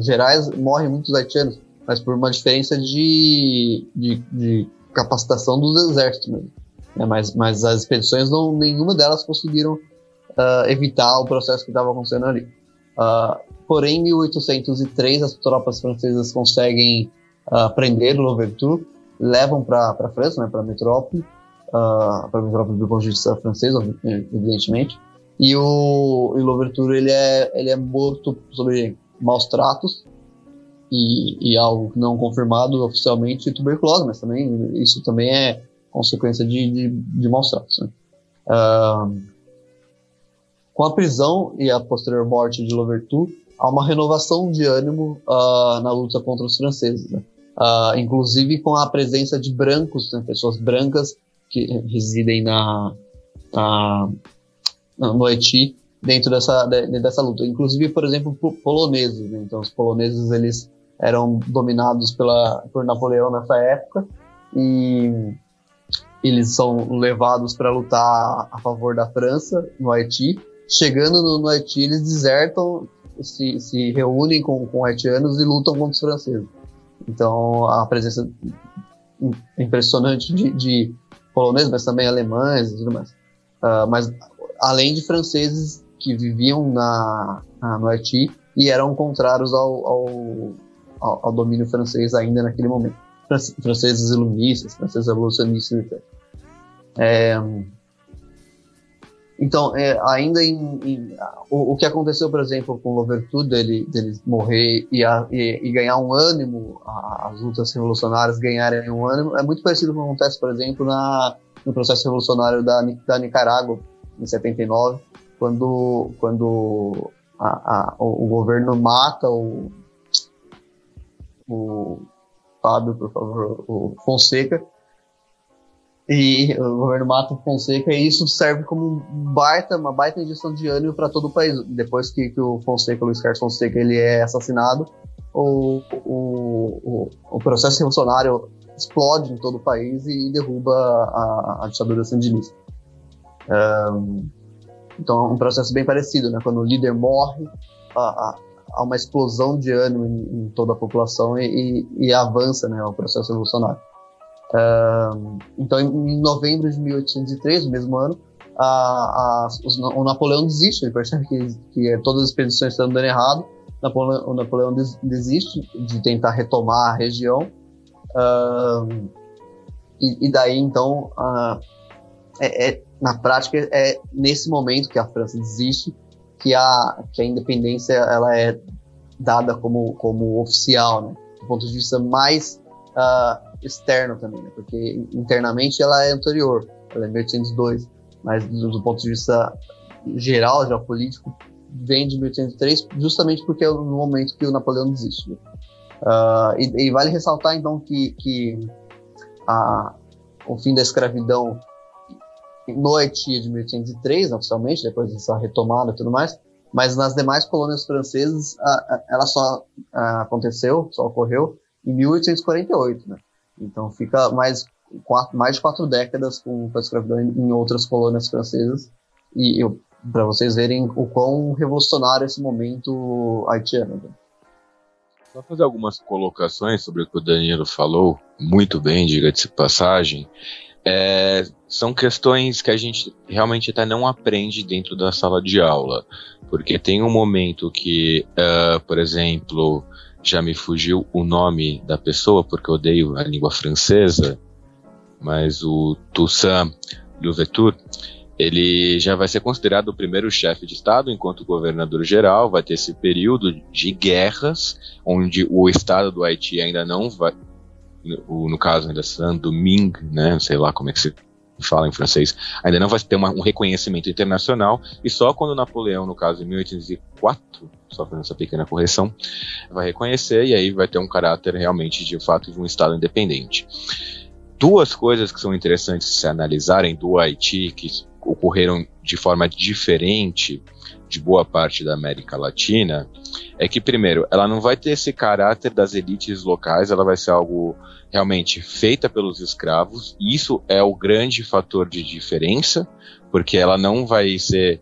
gerais, morrem muitos haitianos, mas por uma diferença de, de, de capacitação dos exércitos mesmo. É, mas, mas as expedições, não, nenhuma delas conseguiram uh, evitar o processo que estava acontecendo ali. Uh, porém, em 1803, as tropas francesas conseguem uh, prender Louverture, levam para a França, né, para a metrópole, uh, para a metrópole do vista francês, evidentemente. E o, o Louverture ele é, ele é morto sobre maus tratos e, e algo não confirmado oficialmente tuberculose, mas também isso também é consequência de, de, de maus tratos. Né? Uh, com a prisão e a posterior morte de Louverture, há uma renovação de ânimo uh, na luta contra os franceses, né? uh, inclusive com a presença de brancos, né? pessoas brancas que residem na, na, no Haiti dentro dessa, de, dessa luta. Inclusive, por exemplo, poloneses. Né? Então, os poloneses eles eram dominados pela, por Napoleão nessa época e eles são levados para lutar a favor da França no Haiti chegando no, no Haiti, eles desertam, se, se reúnem com, com haitianos e lutam contra os franceses. Então, a presença impressionante de, de poloneses, mas também alemães e tudo mais. Uh, mas, além de franceses que viviam na, na, no Haiti e eram contrários ao, ao, ao, ao domínio francês ainda naquele momento. Franceses iluministas, franceses revolucionistas, etc. É, então, é, ainda em, em o, o, que aconteceu, por exemplo, com o Louverture, dele, dele morrer e, a, e, e, ganhar um ânimo, as lutas revolucionárias ganharem um ânimo, é muito parecido com o que acontece, por exemplo, na, no processo revolucionário da, da Nicarágua, em 79, quando, quando a, a, o, o, governo mata o, o Fábio, por favor, o Fonseca, e o governo mata o Fonseca e isso serve como um baita, uma baita injeção de ânimo para todo o país. Depois que, que o Fonseca, Luiz Carlos Fonseca, ele é assassinado, o, o, o, o processo revolucionário explode em todo o país e derruba a, a ditadura sandinista. Um, então é um processo bem parecido, né? Quando o líder morre, há, há uma explosão de ânimo em, em toda a população e, e, e avança né, o processo revolucionário. Uh, então, em novembro de 1803, no mesmo ano, a, a, os, o Napoleão desiste, ele percebe que, que todas as expedições estão dando errado, Napoleão, o Napoleão des, desiste de tentar retomar a região, uh, e, e, daí, então, uh, é, é, na prática, é nesse momento que a França desiste que a, que a independência ela é dada como, como oficial, né? do ponto de vista mais uh, externo também, né? porque internamente ela é anterior, ela é 1802, mas do, do ponto de vista geral, geopolítico, vem de 1803 justamente porque é no momento que o Napoleão desiste. Né? Uh, e, e, vale ressaltar então que, que a, o fim da escravidão no Haiti de 1803, oficialmente, depois dessa retomada e tudo mais, mas nas demais colônias francesas a, a, ela só a, aconteceu, só ocorreu em 1848, né? Então fica mais, quatro, mais de quatro décadas com a escravidão em, outras colônias francesas e para vocês verem o quão revolucionário esse momento haitiano. Né? Só fazer algumas colocações sobre o que o Danilo falou, muito bem, diga-se passagem. É, são questões que a gente realmente até não aprende dentro da sala de aula. Porque tem um momento que, uh, por exemplo, já me fugiu o nome da pessoa, porque eu odeio a língua francesa, mas o Toussaint Louverture, ele já vai ser considerado o primeiro chefe de Estado enquanto governador-geral, vai ter esse período de guerras, onde o Estado do Haiti ainda não vai, no, no caso ainda Saint-Domingue, né, sei lá como é que se fala em francês, ainda não vai ter uma, um reconhecimento internacional, e só quando Napoleão, no caso em 1804, só fazendo essa pequena correção, vai reconhecer, e aí vai ter um caráter realmente de fato de um Estado independente. Duas coisas que são interessantes se analisarem do Haiti, que ocorreram de forma diferente de boa parte da América Latina, é que, primeiro, ela não vai ter esse caráter das elites locais, ela vai ser algo realmente feita pelos escravos. Isso é o grande fator de diferença, porque ela não vai ser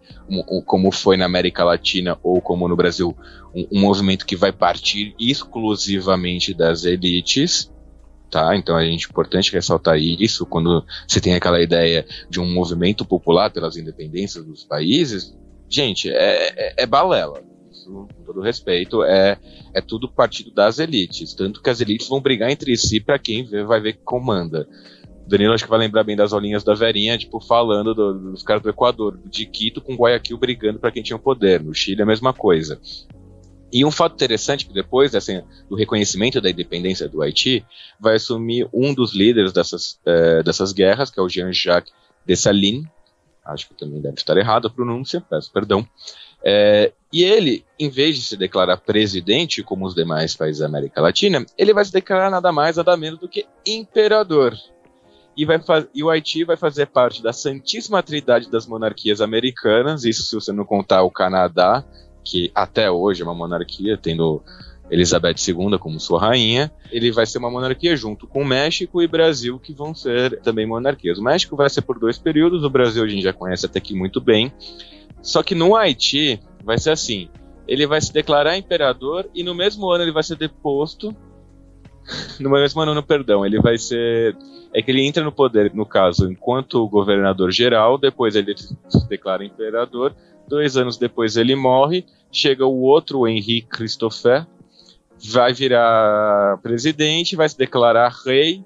como foi na América Latina ou como no Brasil, um, um, movimento que vai partir exclusivamente das elites. Tá? Então é importante ressaltar isso quando você tem aquela ideia de um movimento popular pelas independências dos países. Gente, é, é, é balela isso, com todo respeito, é, é tudo partido das elites. Tanto que as elites vão brigar entre si para quem vê, vai ver que comanda. Danilo acho que vai lembrar bem das aulinhas da Verinha, tipo, falando do, dos caras do Equador, de Quito com Guayaquil brigando para quem tinha o poder. No Chile a mesma coisa. E um fato interessante que depois dessa, do reconhecimento da independência do Haiti, vai assumir um dos líderes dessas, é, dessas guerras, que é o Jean-Jacques Dessalines, acho que também deve estar errado a pronúncia, peço perdão, é, e ele, em vez de se declarar presidente, como os demais países da América Latina, ele vai se declarar nada mais, nada menos do que imperador. E, vai e o Haiti vai fazer parte da Santíssima Trindade das monarquias americanas, isso se você não contar o Canadá, que até hoje é uma monarquia, tendo Elizabeth II como sua rainha, ele vai ser uma monarquia junto com México e Brasil, que vão ser também monarquias. O México vai ser por dois períodos, o Brasil a gente já conhece até aqui muito bem, só que no Haiti vai ser assim: ele vai se declarar imperador e no mesmo ano ele vai ser deposto. no mesmo ano, não, perdão, ele vai ser. É que ele entra no poder, no caso, enquanto governador geral, depois ele se declara imperador, dois anos depois ele morre, chega o outro, o Henri Christopher, vai virar presidente, vai se declarar rei,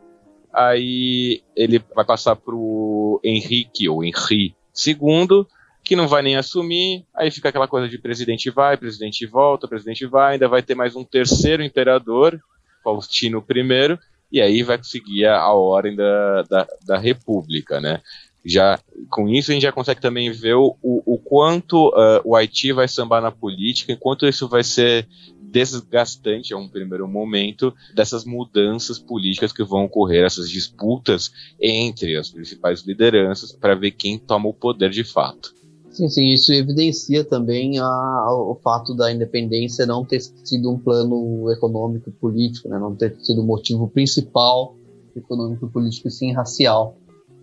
aí ele vai passar pro Henrique, ou Henri II, que não vai nem assumir, aí fica aquela coisa de presidente vai, presidente volta, presidente vai, ainda vai ter mais um terceiro imperador, Faustino I, e aí vai conseguir a, a ordem da, da, da República, né? Já, com isso a gente já consegue também ver o, o, quanto uh, o Haiti vai sambar na política, enquanto isso vai ser desgastante a um primeiro momento dessas mudanças políticas que vão ocorrer, essas disputas entre as principais lideranças para ver quem toma o poder de fato. Sim, sim, isso evidencia também a, o fato da independência não ter sido um plano econômico político, né, não ter sido o motivo principal econômico político, sim racial.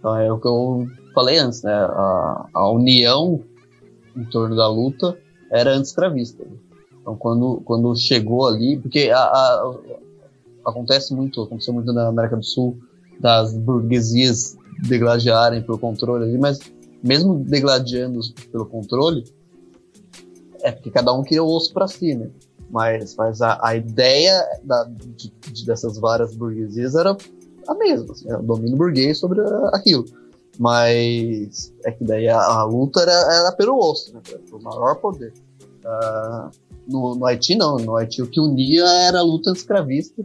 Então, é o que eu falei antes, né, a, a união em torno da luta era anti-escravista. Então, quando, quando chegou ali, porque a, a, acontece muito, aconteceu muito na América do Sul, das burguesias degladiarem pelo controle ali, mas mesmo degladiando pelo controle, é porque cada um queria o osso para si, né? Mas, mas a, a ideia da, de, de, dessas várias burguesias era a mesma, assim, o domínio burguês sobre aquilo. Mas é que daí a, a luta era, era, pelo osso, né? Pelo maior poder. Uh, no, no, Haiti, não. No Haiti, o que unia era a luta escravista.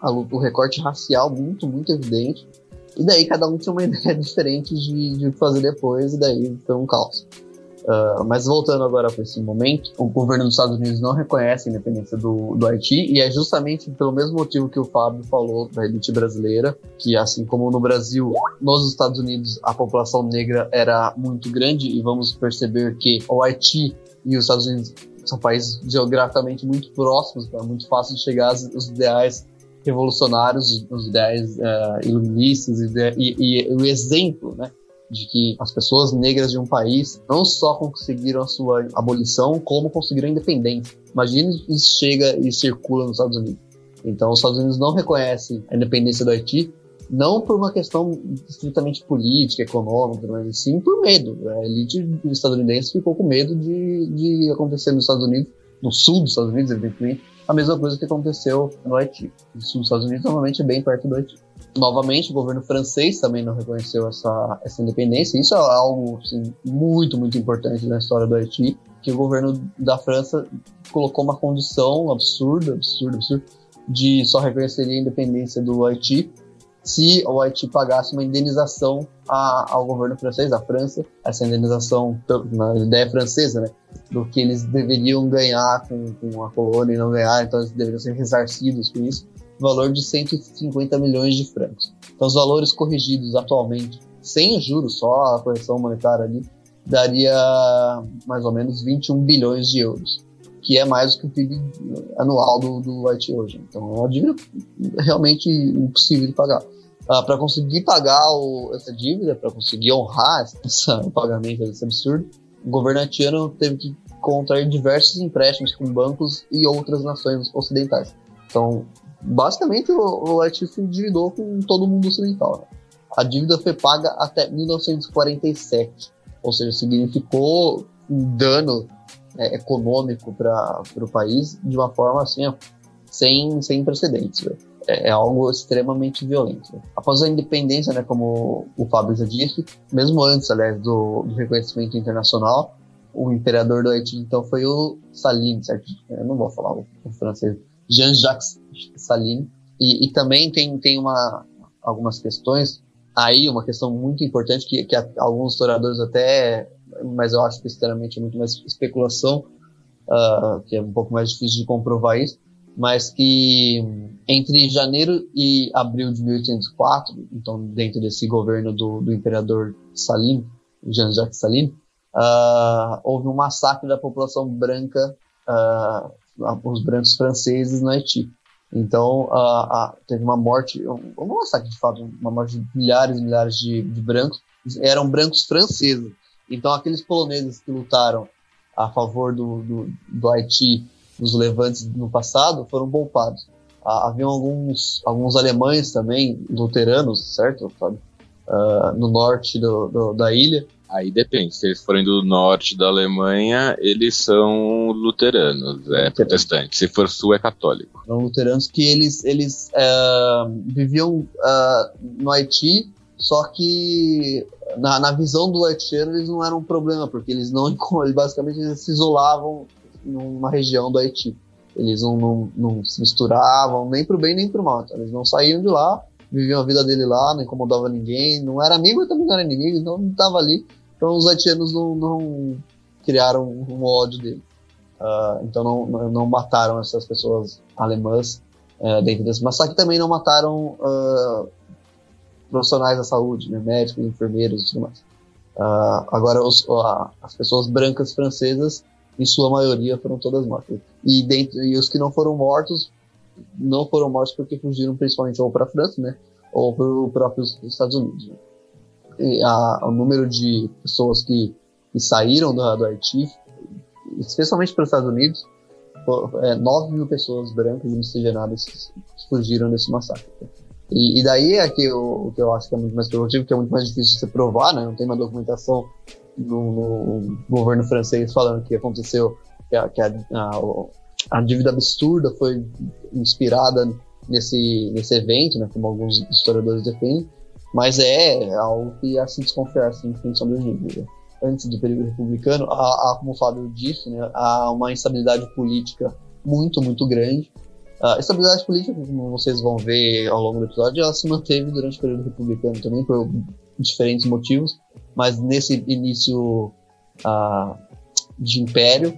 a, o recorte racial muito, muito evidente. E daí cada um tinha uma <laughs> ideia diferente de, de o que fazer depois, e daí foi um caos. Uh, mas voltando agora para esse momento, o governo dos Estados Unidos não reconhece a independência do, do Haiti e é justamente pelo mesmo motivo que o Fábio falou da elite brasileira, que assim como no Brasil, nos Estados Unidos a população negra era muito grande e vamos perceber que o Haiti e os Estados Unidos são países geograficamente muito próximos, então é muito fácil de chegar aos ideais revolucionários, os ideais uh, iluministas e, e, e o exemplo, né? De que as pessoas negras de um país não só conseguiram a sua abolição, como conseguiram a independência. Imagine isso chega e circula nos Estados Unidos. Então, os Estados Unidos não reconhecem a independência do Haiti, não por uma questão estritamente política, econômica, mas sim por medo. A elite estadunidense ficou com medo de, de acontecer nos Estados Unidos, no sul dos Estados Unidos, evidentemente, a mesma coisa que aconteceu no Haiti. O sul dos Estados Unidos normalmente é bem perto do Haiti. Novamente, o governo francês também não reconheceu essa, essa independência. Isso é algo assim, muito, muito importante na história do Haiti, que o governo da França colocou uma condição absurda, absurda, absurda, de só reconhecer a independência do Haiti se o Haiti pagasse uma indenização a, ao governo francês, à França, essa indenização, na ideia francesa, né, do que eles deveriam ganhar com, com a colônia e não ganhar, então eles deveriam ser ressarcidos por isso valor de 150 milhões de francos. Então, os valores corrigidos atualmente, sem juros, só a correção monetária ali, daria mais ou menos 21 bilhões de euros, que é mais do que o PIB anual do, do Haiti hoje. Então, é uma dívida realmente impossível de pagar. Ah, para conseguir pagar o, essa dívida, para conseguir honrar essa, <laughs> o pagamento desse absurdo, o governo haitiano teve que contrair diversos empréstimos com bancos e outras nações ocidentais. Então, basicamente o, o Latif endividou com todo mundo ocidental. Né? A dívida foi paga até 1947, ou seja, significou um dano é, econômico para o país de uma forma assim, ó, sem, sem precedentes. É, é, algo extremamente violento. Após a independência, né, como o Fábio já disse, mesmo antes, aliás, do, do reconhecimento internacional, o imperador do Haiti então foi o Saline, certo? Eu não vou falar o, o francês. Jean-Jacques Saline. E, e, também tem, tem uma, algumas questões, aí uma questão muito importante que, que alguns historiadores até, mas eu acho que sinceramente é muito mais especulação, uh, que é um pouco mais difícil de comprovar isso, mas que entre janeiro e abril de 1804, então dentro desse governo do, do imperador Salim, Jean-Jacques Salim, uh, houve um massacre da população branca uh, os brancos franceses no Haiti. Então, uh, uh, teve uma morte, um, massacre de fato, uma morte de milhares e milhares de, de brancos, eram brancos franceses. Então, aqueles poloneses que lutaram a favor do, do, do Haiti nos levantes no passado foram poupados. Uh, haviam alguns, alguns alemães também, luteranos, certo? Uh, no norte do, do, da ilha, Aí depende, se eles forem do norte da Alemanha, eles são luteranos, é protestantes. Se for sul, é católico. São luteranos que eles, eles uh, viviam uh, no Haiti, só que na, na visão do haitiano eles não eram um problema, porque eles não, <laughs> eles basicamente eles se isolavam numa região do Haiti. Eles não, não, não se misturavam nem pro bem nem pro mal. Então eles não saíam de lá, viviam a vida dele lá, não incomodava ninguém, não era amigo e também não era inimigo, então não estava ali então os haitianos não, não criaram um ódio dele. Uh, então não, não mataram essas pessoas alemãs uh, dentro desse massacre. Também não mataram uh, profissionais da saúde, né, médicos, enfermeiros e tudo mais. Uh, agora os, as pessoas brancas francesas, em sua maioria, foram todas mortas. E, dentro, e os que não foram mortos, não foram mortos porque fugiram principalmente ou para a França, né, ou para os próprios Estados Unidos. Né a, o número de pessoas que, que saíram do, do Haiti, especialmente para os Estados Unidos, é, 9 mil pessoas brancas e miscigenadas fugiram desse massacre. E, e, daí é que eu, que eu acho que é muito mais produtivo, que é muito mais difícil de se provar, né? Não tem uma documentação no, no governo francês falando que aconteceu, que, a, que a, a, a, dívida absurda foi inspirada nesse, nesse evento, né? Como alguns historiadores defendem. Mas é algo que há se desconfiar, assim, sem sombra de dúvida. Antes do período republicano, há, há, como o Fábio disse, né, há uma instabilidade política muito, muito grande. A estabilidade política, como vocês vão ver ao longo do episódio, ela se manteve durante o período republicano também, por diferentes motivos, mas nesse início uh, de império,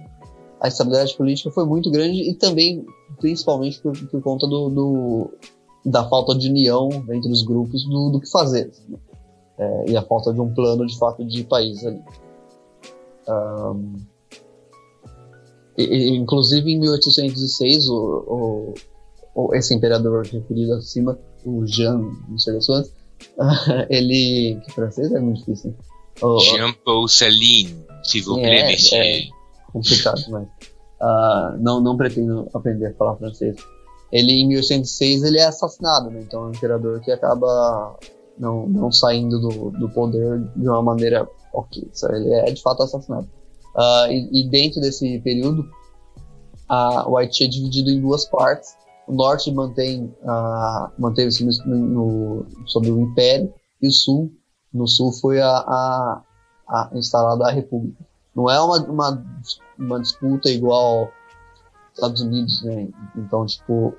a estabilidade política foi muito grande e também, principalmente, por, por conta do, do, da falta de união entre os grupos do, do que fazer. Assim, é, e a falta de um plano, de fato, de país ali. Um, e, inclusive, em 1806, o, o, o, esse imperador referido acima, o Jean, não sei das quantas, <laughs> ele. Que francês é muito difícil. Né? Jean-Paul Céline, se vous plaît, é, monsieur. É complicado, mas. Uh, não, não pretendo aprender a falar francês. Ele, em 1806, ele é assassinado, né? Então é um imperador que acaba não, não saindo do, do poder de uma maneira ok. Ele é de fato assassinado. Uh, e, e, dentro desse período, a, o Haiti é dividido em duas partes. O norte mantém, uh, manteve-se no, no, sob o Império e o sul, no sul foi a, a, a instalada a República. Não é uma, uma, uma disputa igual Estados Unidos, né? Então, tipo,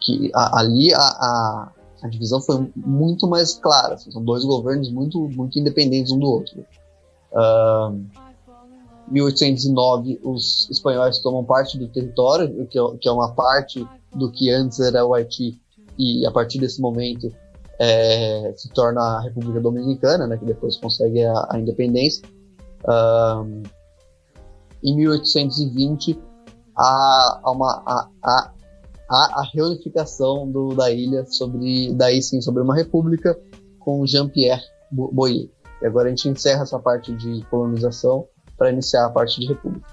que a, ali a, a, a, divisão foi muito mais clara. Assim, são dois governos muito, muito independentes um do outro. Uh, 1809, os espanhóis tomam parte do território, que é, que é uma parte do que antes era o Haiti, e a partir desse momento é, se torna a República Dominicana, né, que depois consegue a, a independência. Em 1820, há, há uma, há, há, a reunificação do, da ilha sobre, daí sim, sobre uma república com Jean-Pierre Boyer. E agora a gente encerra essa parte de colonização para iniciar a parte de república.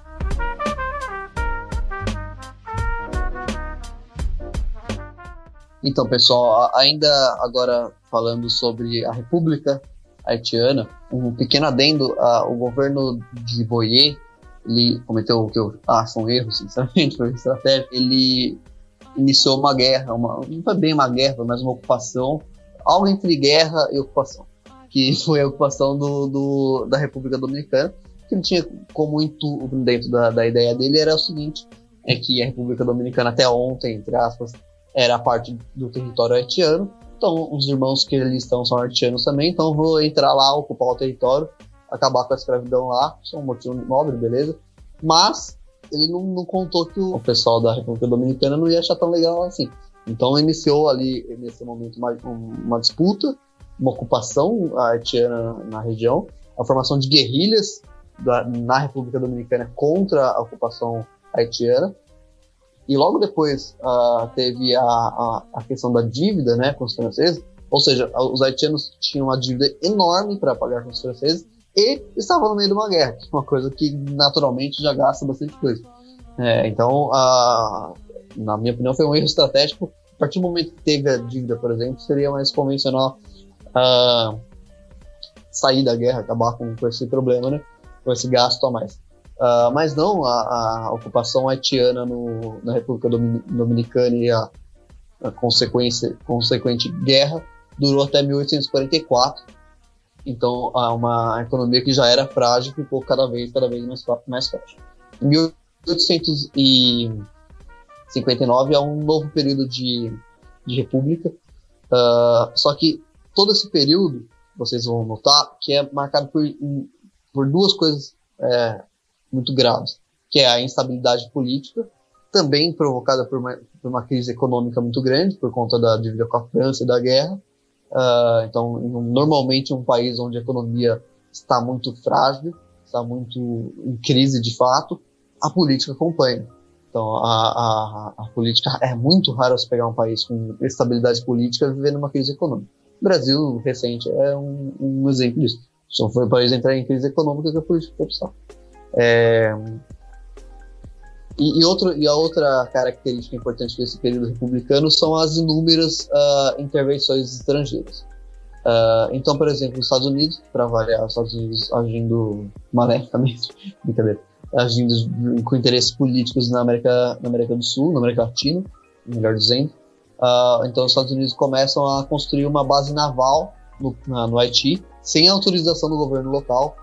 Então, pessoal, ainda agora falando sobre a República Haitiana, um pequeno adendo, o governo de Boyer, ele cometeu o que eu acho um erro, sinceramente, <laughs> foi estratégia, ele iniciou uma guerra, uma, não foi bem uma guerra, mas uma ocupação, algo entre guerra e ocupação, que <laughs> foi a ocupação do, do da República Dominicana, que ele tinha como intuito, dentro da, da ideia dele, era o seguinte, é que a República Dominicana até ontem, entre aspas, era parte do território haitiano, então os irmãos que ali estão são haitianos também, então vou entrar lá, ocupar o território, acabar com a escravidão lá, isso é um motivo nobre, beleza, mas ele não, não contou que o, o pessoal da República Dominicana não ia achar tão legal assim. Então iniciou ali, nesse momento, uma, uma disputa, uma ocupação haitiana na região, a formação de guerrilhas da, na República Dominicana contra a ocupação haitiana. E logo depois uh, teve a, a, a, questão da dívida né, com os franceses, ou seja, os haitianos tinham uma dívida enorme para pagar com os franceses e estavam no meio de uma guerra, é uma coisa que naturalmente já gasta bastante coisa. É, então, uh, na minha opinião, foi um erro estratégico. A partir do momento que teve a dívida, por exemplo, seria mais convencional uh, sair da guerra, acabar com, com esse problema, né? com esse gasto a mais. Uh, mas não, a, a ocupação haitiana no, na República Dominicana e a, a consequência, consequente guerra durou até 1844. Então, uma economia que já era frágil ficou cada vez, cada vez mais, mais frágil. Em 1859 é um novo período de, de república, uh, só que todo esse período, vocês vão notar, que é marcado por por duas coisas é, muito graves, que é a instabilidade política, também provocada por uma, por uma, crise econômica muito grande, por conta da dívida com a França e da guerra. Uh, então, normalmente, um país onde a economia está muito frágil, está muito em crise de fato, a política acompanha. Então, a, a, a política é muito raro você pegar um país com estabilidade política vivendo uma crise econômica. O Brasil recente é um, um exemplo disso. Só foi para eles entrar em crise econômica que a política foi opção. É, e, e, outro, e a outra característica importante desse período republicano são as inúmeras uh, intervenções estrangeiras. Uh, então, por exemplo, os Estados Unidos, para variar, os Estados Unidos agindo maléficamente, <laughs> brincadeira, agindo com interesses políticos na América, na América do Sul, na América Latina, melhor dizendo. Uh, então, os Estados Unidos começam a construir uma base naval no, no Haiti, sem autorização do governo local.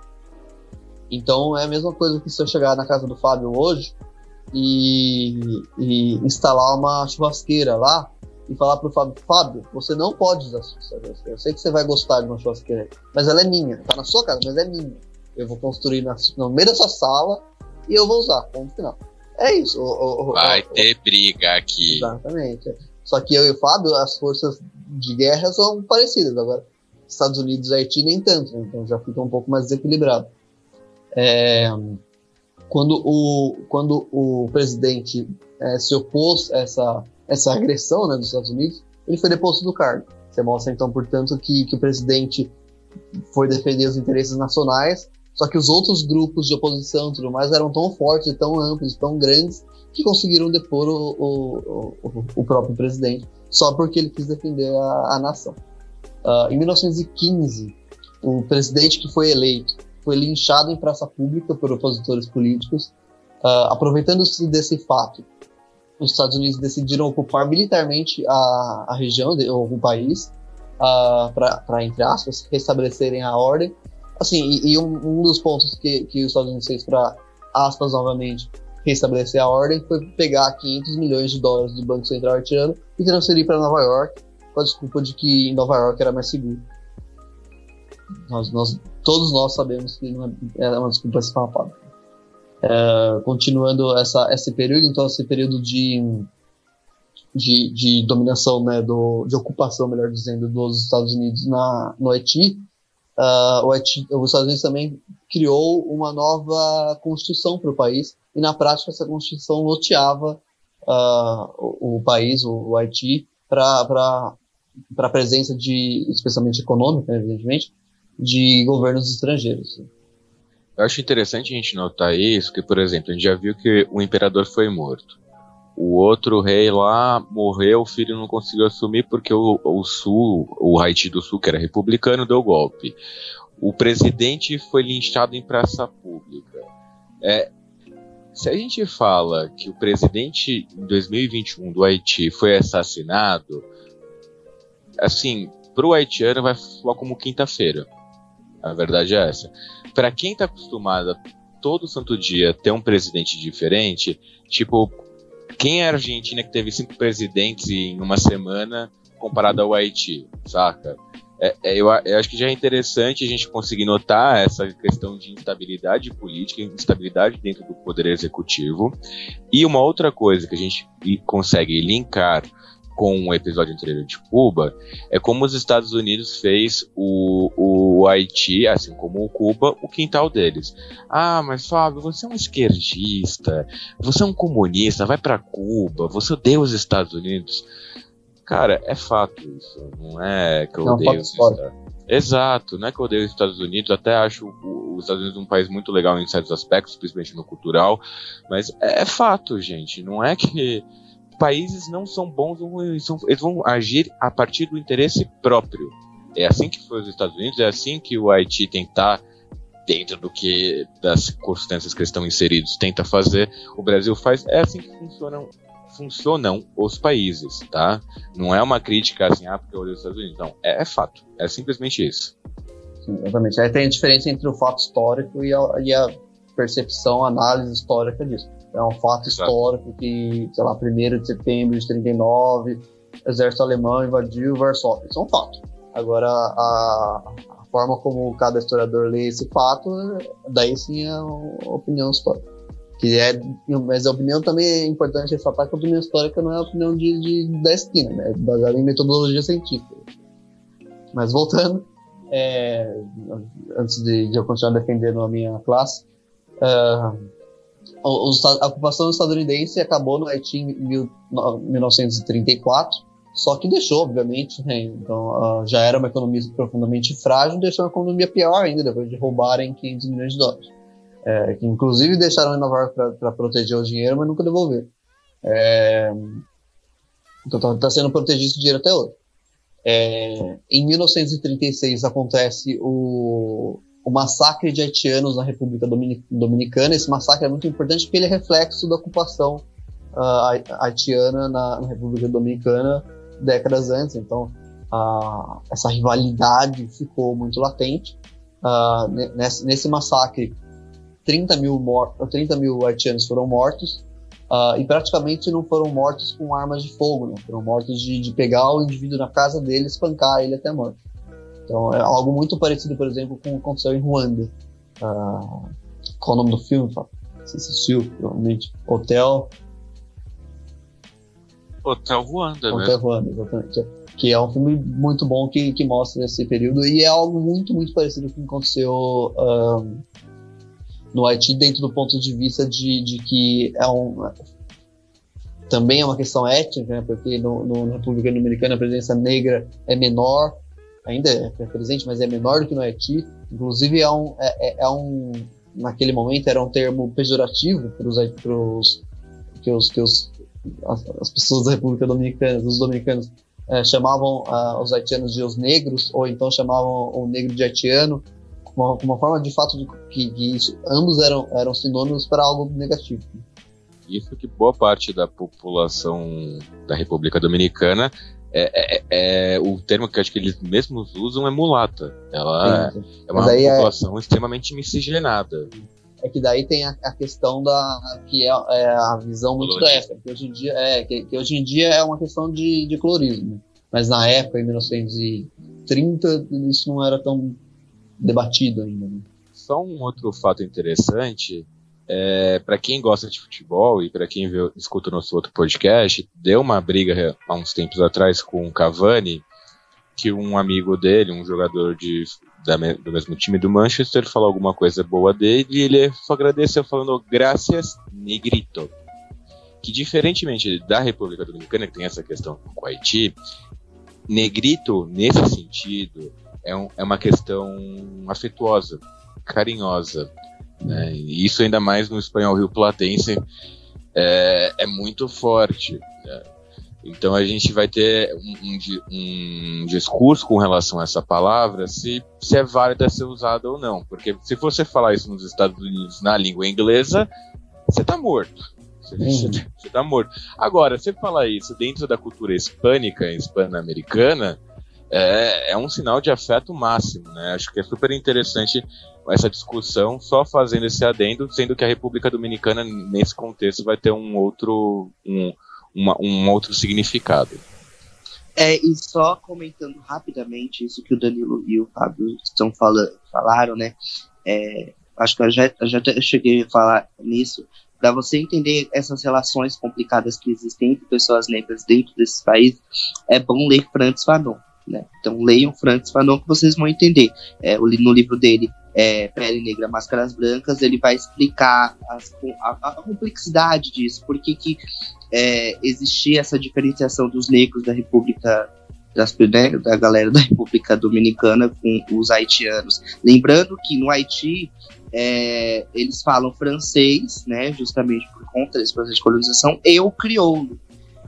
Então é a mesma coisa que se eu chegar na casa do Fábio hoje e, e instalar uma churrasqueira lá e falar pro Fábio, Fábio, você não pode usar sua churrasqueira. Eu sei que você vai gostar de uma churrasqueira, mas ela é minha. Tá na sua casa, mas é minha. Eu vou construir na, no meio da sua sala e eu vou usar. Ponto final. É isso. O, o, vai o, ter briga aqui. Exatamente. Só que eu e o Fábio, as forças de guerra são parecidas. Agora, Estados Unidos e Haiti nem tanto, né? então já fica um pouco mais desequilibrado. É, quando, o, quando o presidente é, se opôs a essa essa agressão né, dos Estados Unidos, ele foi deposto do cargo. Você mostra, então, portanto, que, que o presidente foi defender os interesses nacionais, só que os outros grupos de oposição e tudo mais eram tão fortes, tão amplos, tão grandes, que conseguiram depor o, o, o, o próprio presidente, só porque ele quis defender a, a nação. Uh, em 1915, o presidente que foi eleito foi linchado em praça pública por opositores políticos, uh, aproveitando-se desse fato os Estados Unidos decidiram ocupar militarmente a, a região, ou o país, uh, para, entre aspas, restabelecerem a ordem. Assim, e, e um, um, dos pontos que, que os Estados Unidos fez para, aspas, novamente, restabelecer a ordem foi pegar 500 milhões de dólares do Banco Central haitiano e transferir para Nova York, com a desculpa de que em Nova York era mais seguro. Nós, nós, todos nós sabemos que é, é uma desculpa esfarrapada. É, continuando essa, esse período, então esse período de, de, de dominação, né, do, de ocupação, melhor dizendo, dos Estados Unidos na, no Haiti, uh, o Haiti, os Estados Unidos também criou uma nova constituição para o país, e na prática essa constituição loteava uh, o, o, país, o, o Haiti, para a presença de, especialmente econômica, evidentemente, de governos estrangeiros. Eu acho interessante a gente notar isso, que, por exemplo, a gente já viu que o imperador foi morto. O outro rei lá morreu, o filho não conseguiu assumir porque o, o Sul, o Haiti do Sul, que era republicano, deu golpe. O presidente foi linchado em praça pública. É, se a gente fala que o presidente em 2021 do Haiti foi assassinado, assim, pro haitiano vai falar como quinta-feira. A verdade é essa para quem tá acostumado a todo santo dia ter um presidente diferente, tipo, quem é a Argentina que teve cinco presidentes em uma semana comparado ao Haiti, saca? É, é, eu, eu, acho que já é interessante a gente conseguir notar essa questão de instabilidade política, instabilidade dentro do poder executivo. E uma outra coisa que a gente consegue linkar com o episódio anterior de Cuba é como os Estados Unidos fez o, o Haiti, assim como o Cuba, o quintal deles. Ah, mas Fábio, você é um esquerdista, você é um comunista, vai para Cuba, você odeia os Estados Unidos. Cara, é fato isso, não é que eu não, odeio os Estados Unidos. Exato, não é que eu odeio os Estados Unidos, até acho os Estados Unidos um país muito legal em certos aspectos, principalmente no cultural, mas é, é fato, gente, não é que países não são bons, eles vão agir a partir do interesse próprio. É assim que foi os Estados Unidos, é assim que o Haiti tentar dentro do que das circunstâncias que estão inseridos tenta fazer, o Brasil faz, é assim que funcionam funcionam os países, tá? Não é uma crítica assim, ah, porque eu odeio os Estados Unidos, não, é, é fato, é simplesmente isso. Sim, exatamente. Aí tem a diferença entre o fato histórico e a, e a percepção, análise histórica disso. É um fato histórico que, sei lá, 1 de setembro de 39, exército alemão invadiu Varsóvia. Isso é um fato. Agora, a, a, forma como cada historiador lê esse fato, daí sim é uma opinião histórica. Que é, mas a opinião também é importante ressaltar que a opinião histórica não é a opinião de, de da esquina, né? é baseada em metodologia científica. Mas voltando, é, antes de, de, eu continuar defendendo a minha classe, uh, a ocupação estadunidense acabou no Haiti em 1934, só que deixou, obviamente, né, então, uh, já era uma economia profundamente frágil, deixou a economia pior ainda, depois de roubarem 500 milhões de dólares. É, que inclusive deixaram em Nova York para proteger o dinheiro, mas nunca devolveram. É, então está tá sendo protegido esse dinheiro até hoje. É, em 1936 acontece o, o massacre de haitianos na República Dominicana. Esse massacre é muito importante porque ele é reflexo da ocupação uh, haitiana na, na, República Dominicana décadas antes. Então, uh, essa rivalidade ficou muito latente. Uh, nesse, nesse, massacre, 30 mil, 30 mil haitianos foram mortos Uh, e praticamente não foram mortos com armas de fogo, né? foram mortos de, de pegar o indivíduo na casa dele espancar ele até morto. Então é algo muito parecido, por exemplo, com o que aconteceu em Ruanda. Uh, qual é o nome do filme? Você assistiu, provavelmente. Hotel. Hotel Ruanda, Hotel mesmo. Ruanda, exatamente. Que é um filme muito bom que, que mostra esse período e é algo muito, muito parecido com o que aconteceu um, no Haiti, dentro do ponto de vista de, de que é um. Também é uma questão étnica, né, porque no, no, na República Dominicana a presença negra é menor, ainda é presente, mas é menor do que no Haiti. Inclusive, é um, é, é, é um naquele momento era um termo pejorativo para os que os que os as, as, pessoas da República Dominicana, os dominicanos é, chamavam uh, os haitianos de os negros ou então chamavam o negro de haitiano, uma, uma forma de fato de que, que isso, ambos eram eram sinônimos para algo negativo. Isso que boa parte da população da República Dominicana é, é, é, o termo que acho que eles mesmos usam é mulata. Ela Sim. é uma é- população é... extremamente miscigenada. É que daí tem a, a questão da que é, é a visão muito da época, que hoje em dia é que, que, hoje em dia é uma questão de, de colorismo. Mas na época, em 1930, isso não era tão debatido ainda. Né? Só um outro fato interessante é, para quem gosta de futebol e para quem escuta o nosso outro podcast, deu uma briga há uns tempos atrás com o Cavani, que um amigo dele, um jogador de, da, do mesmo time do Manchester, falou alguma coisa boa dele e ele só agradeceu falando graças, negrito. Que diferentemente da República Dominicana, que tem essa questão com o Haiti, negrito, nesse sentido, é, um, é uma questão afetuosa, carinhosa. Né? E isso ainda mais no espanhol rio platense é, é muito forte. Né? Então a gente vai ter um, um, um, discurso com relação a essa palavra, se, se é válida ser usada ou não. Porque se você falar isso nos Estados Unidos na língua inglesa, você está morto. Você, uhum. você tá morto. Agora, se falar isso dentro da cultura hispânica, hispano-americana, é, é um sinal de afeto máximo, né? Acho que é super interessante essa discussão, só fazendo esse adendo, sendo que a República Dominicana, nesse contexto, vai ter um outro, um, uma, um outro significado. É, e só comentando rapidamente isso que o Danilo e o Fábio estão falando, falaram, né? É, acho que eu já, já cheguei a falar nisso, para você entender essas relações complicadas que existem entre pessoas negras dentro desses países, é bom ler Francis Fanon. Né? Então leiam Francis Fanon que vocês vão entender. É, no livro dele, é, Pele Negra, Máscaras Brancas, ele vai explicar as, a, a, complexidade disso, por que, é, existia essa diferenciação dos negros da República das, né, da galera da República Dominicana com os haitianos. Lembrando que no Haiti é, eles falam francês, né, justamente por conta desse processo de colonização, e o crioulo.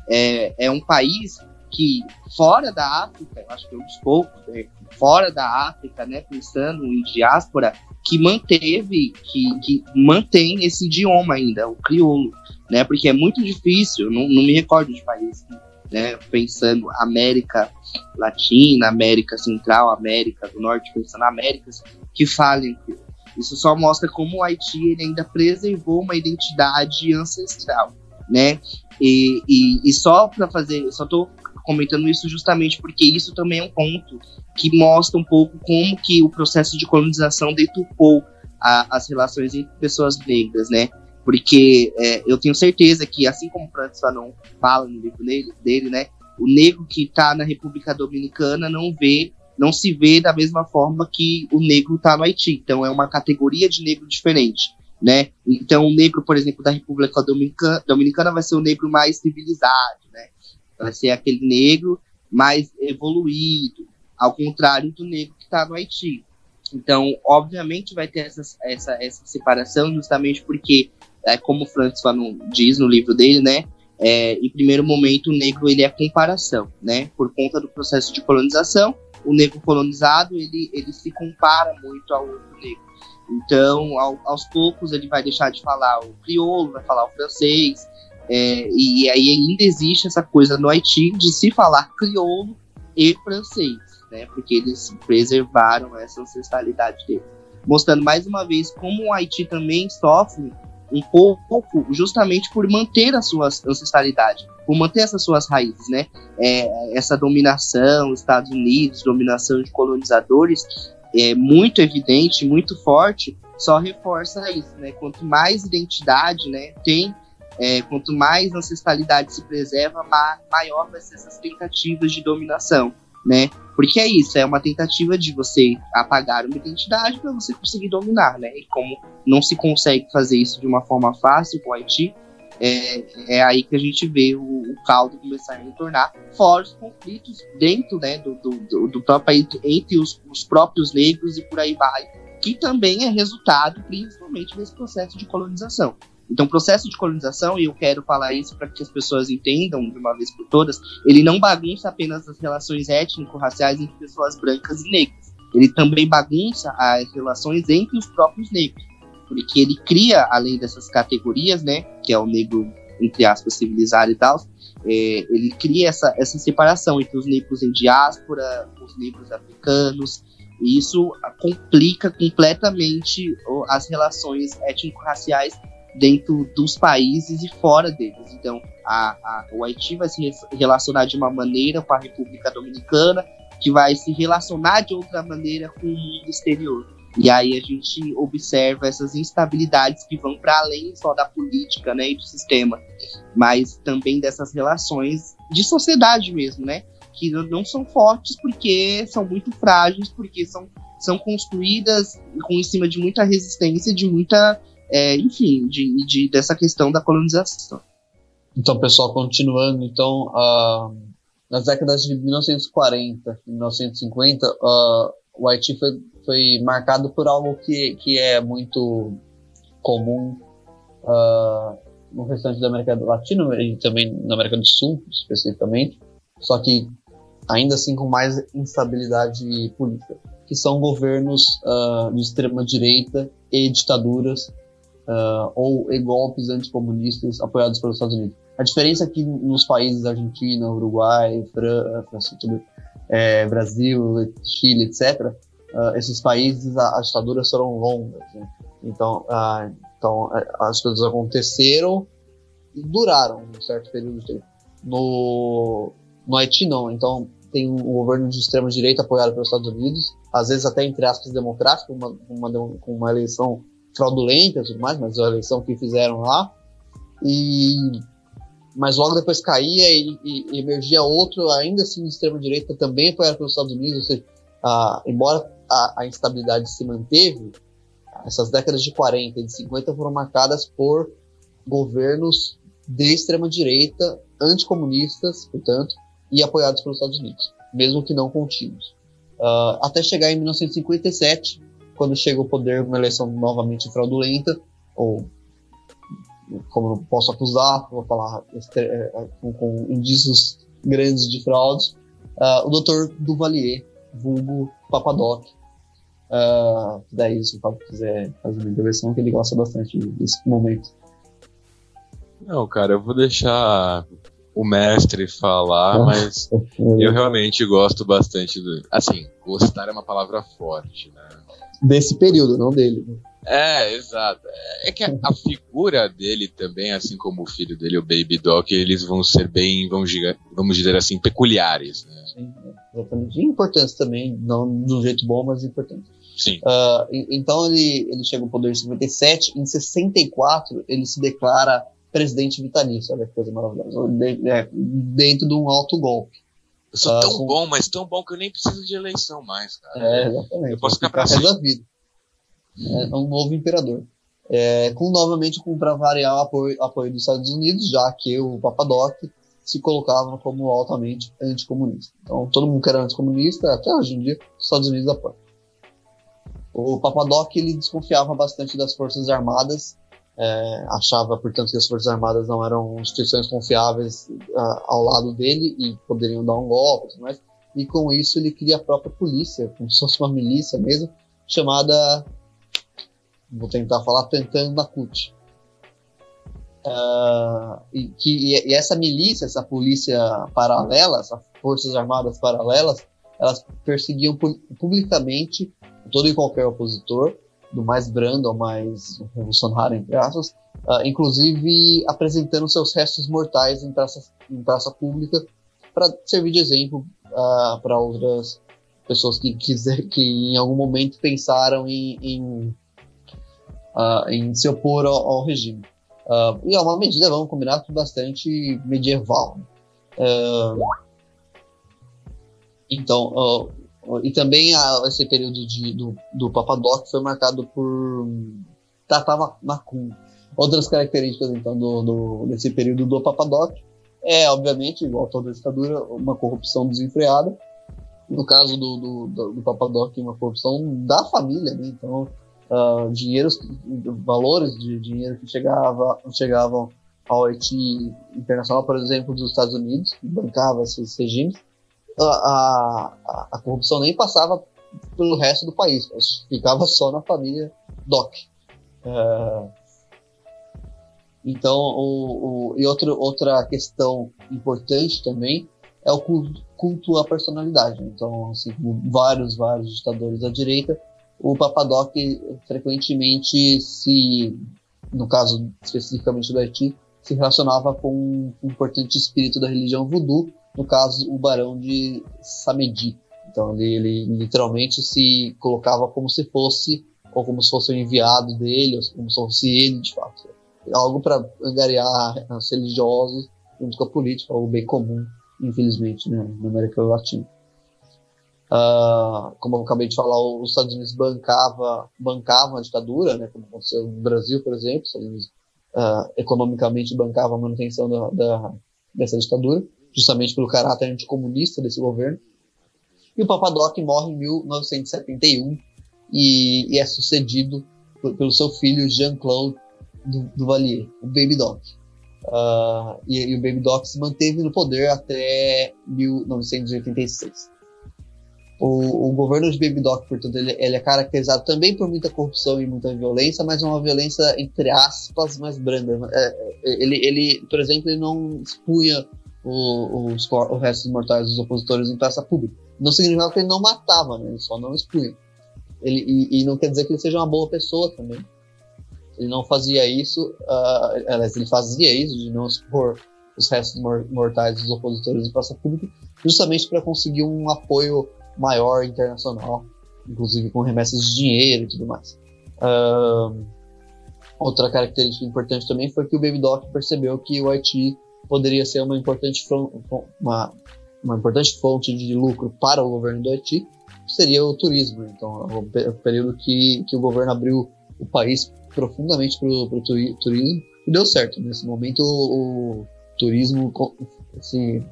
É, é um país que fora da África, acho que é um dos poucos, né, fora da África, né, pensando em diáspora, que manteve, que, que mantém esse idioma ainda, o crioulo, né, porque é muito difícil, não, não me recordo de país, né, pensando América Latina, América Central, América do Norte, pensando Américas, que falem crioulo. Isso só mostra como o Haiti ele ainda preservou uma identidade ancestral, né? E, e, e só para fazer, eu só tô comentando isso justamente porque isso também é um ponto que mostra um pouco como que o processo de colonização deturpou a, as relações entre pessoas negras, né? Porque é, eu tenho certeza que, assim como o Francis Fanon fala no livro dele, dele, né? O negro que está na República Dominicana não vê, não se vê da mesma forma que o negro está no Haiti. Então é uma categoria de negro diferente, né? Então o negro, por exemplo, da República Dominicana, Dominicana vai ser o negro mais civilizado, né? Vai ser aquele negro mais evoluído, ao contrário do negro que está no Haiti. Então, obviamente, vai ter essa, essa, essa separação, justamente porque, é, como o Francis diz no livro dele, né? É, em primeiro momento, o negro ele é comparação, né? Por conta do processo de colonização, o negro colonizado ele, ele se compara muito ao outro negro. Então, ao, aos poucos, ele vai deixar de falar o crioulo, vai falar o francês, é, e aí ainda existe essa coisa no Haiti de se falar crioulo e francês, né? Porque eles preservaram essa ancestralidade dele. Mostrando mais uma vez como o Haiti também sofre um pouco justamente por manter a sua ancestralidade, por manter essas suas raízes, né? É, essa dominação, Estados Unidos, dominação de colonizadores, é muito evidente, muito forte, só reforça isso, né? Quanto mais identidade, né, tem, é, quanto mais ancestralidade se preserva, maior vai ser essas tentativas de dominação, né? Porque é isso, é uma tentativa de você apagar uma identidade para você conseguir dominar, né? E como não se consegue fazer isso de uma forma fácil com o Haiti, é, é aí que a gente vê o, o caldo começar a retornar, fora os conflitos dentro né, do, do, do próprio país, entre os, os próprios negros e por aí vai, que também é resultado principalmente desse processo de colonização. Então, o processo de colonização, e eu quero falar isso para que as pessoas entendam de uma vez por todas, ele não bagunça apenas as relações étnico-raciais entre pessoas brancas e negras. Ele também bagunça as relações entre os próprios negros. Porque ele cria, além dessas categorias, né, que é o negro, entre aspas, civilizado e tal, é, ele cria essa, essa separação entre os negros em diáspora, os negros africanos, e isso complica completamente as relações étnico-raciais dentro dos países e fora deles. Então, a, a, o Haiti vai se relacionar de uma maneira com a República Dominicana, que vai se relacionar de outra maneira com o mundo exterior. E aí a gente observa essas instabilidades que vão para além só da política né, e do sistema, mas também dessas relações de sociedade mesmo, né? Que não são fortes porque são muito frágeis, porque são, são construídas com em cima de muita resistência, de muita é, enfim, de, de, dessa questão da colonização. Então, pessoal, continuando, então, uh, nas décadas de 1940 e 1950, uh, o Haiti foi, foi marcado por algo que, que é muito comum uh, no restante da América Latina e também na América do Sul, especificamente, só que ainda assim com mais instabilidade política, que são governos uh, de extrema direita e ditaduras uh, ou golpes anticomunistas apoiados pelos Estados Unidos. A diferença é que nos países Argentina, Uruguai, França, é, Brasil, Chile, etc., uh, ah, esses países as ditaduras foram longas. Né? Então, uh, então as coisas aconteceram e duraram um certo período de tempo. No, no Haiti, não. Então, tem um governo de extrema direita apoiado pelos Estados Unidos, às vezes até entre aspas democrático, uma, uma, uma eleição fraudulenta e tudo mais, mas a eleição que fizeram lá. E mas logo depois caía e, e, emergia outro, ainda assim de extrema-direita, também apoiado pelos Estados Unidos, ou seja, embora a, a, instabilidade se manteve, essas décadas de 40 e de 50 foram marcadas por governos de extrema-direita, anticomunistas, portanto, e apoiados pelos Estados Unidos, mesmo que não contínuos. Uh, até chegar em 1957, quando chega ao poder uma eleição novamente fraudulenta, ou como posso acusar, vou falar é, é, com, com indícios grandes de fraudes, uh, o doutor Duvalier, vulgo Papadoc, uh, daí se o Fábio quiser fazer uma intervenção, que ele gosta bastante desse momento. Não, cara, eu vou deixar o mestre falar, ah, mas <laughs> eu realmente gosto bastante do. Assim, gostar é uma palavra forte, né? Desse período, não dele. É, exato. É que a, a, figura dele também, assim como o filho dele, o Baby Doc, eles vão ser bem, vamos, vamos dizer assim, peculiares, né? Sim, exatamente. E importantes também, não de um jeito bom, mas importantes. Sim. Uh, então ele, ele chega ao poder em 57, em 64 ele se declara presidente vitalício, olha que coisa maravilhosa, é, dentro de um alto golpe. Eu sou tão com... bom, mas tão bom que eu nem preciso de eleição mais, cara. É, exatamente. Eu posso ficar pra da vida. É um novo imperador. É, com novamente com para variar o apoio, apoio dos Estados Unidos, já que o Papadoc se colocava como altamente anticomunista. Então todo mundo que era anticomunista, até hoje em dia, os Estados Unidos apoiam. O Papadoc ele desconfiava bastante das forças armadas é, achava, portanto, que as Forças Armadas não eram instituições confiáveis uh, ao lado dele e poderiam dar um golpe, mas e com isso ele cria a própria polícia, como se fosse uma milícia mesmo, chamada, vou tentar falar, Tantan Bakut. Uh, e, que, e essa milícia, essa polícia paralela, essas forças armadas paralelas, elas perseguiam publicamente todo e qualquer opositor, do mais brando ao mais revolucionário, entre aspas, uh, inclusive apresentando seus restos mortais em praça, em praça pública para servir de exemplo uh, para outras pessoas que, quiser, que em algum momento pensaram em, em, uh, em se opor ao, ao regime. e é uma medida, vamos combinar, bastante medieval. então, e também a, esse período de, do, do Papadoc foi marcado por Tata Macum. Outras características, então, do, do, desse período do Papadoc é, obviamente, igual toda ditadura, uma corrupção desenfreada. No caso do, do, do, do Papadoc, uma corrupção da família, né? Então, uh, dinheiros, valores de dinheiro que chegava, chegavam ao Haiti internacional, por exemplo, dos Estados Unidos, bancava esses regimes, a, a, a, corrupção nem passava pelo resto do país, ficava só na família Doc. Uh, então, o, o, e outro, outra questão importante também é o culto, culto à personalidade. Então, assim, vários, vários ditadores da direita, o Papadoc frequentemente se, no caso especificamente do Haiti, se relacionava com um importante espírito da religião voodoo, no caso, o barão de Samedi. Então, ele, ele literalmente se colocava como se fosse, ou como se fosse o enviado dele, ou como se fosse ele de fato algo para angariar os religiosos junto com a política, algo bem comum, infelizmente, né, na América Latina. Uh, como eu acabei de falar, os Estados Unidos bancava, bancavam a ditadura, né, como aconteceu no Brasil, por exemplo, os Estados Unidos uh, economicamente bancava a manutenção da, da, dessa ditadura, justamente pelo caráter anticomunista desse governo. E o Papadoc morre em 1971 e, e é sucedido por, pelo seu filho Jean-Claude do, do Valier, o Baby Doc. Uh, e, e, o Baby Doc se manteve no poder até 1986. O, o governo de Baby Doc, portanto, ele, ele, é caracterizado também por muita corrupção e muita violência, mas é uma violência, entre aspas, mais branda. É, é ele, ele, por exemplo, ele não expunha o, os, os restos mortais dos opositores em praça pública. Não significa que ele não matava, né? ele só não expunha. Ele, e, e não quer dizer que ele seja uma boa pessoa também. Ele não fazia isso, uh, aliás, ele fazia isso de não expor os restos mortais dos opositores em praça pública, justamente para conseguir um apoio maior internacional, inclusive com remessas de dinheiro e tudo mais. Uh, outra característica importante também foi que o Baby Doc percebeu que o Haiti poderia ser uma importante, uma, uma importante fonte de lucro para o governo do Haiti, seria o turismo. Então, o período que, que o governo abriu o país profundamente para o turismo e deu certo. Nesse momento, o, o turismo se,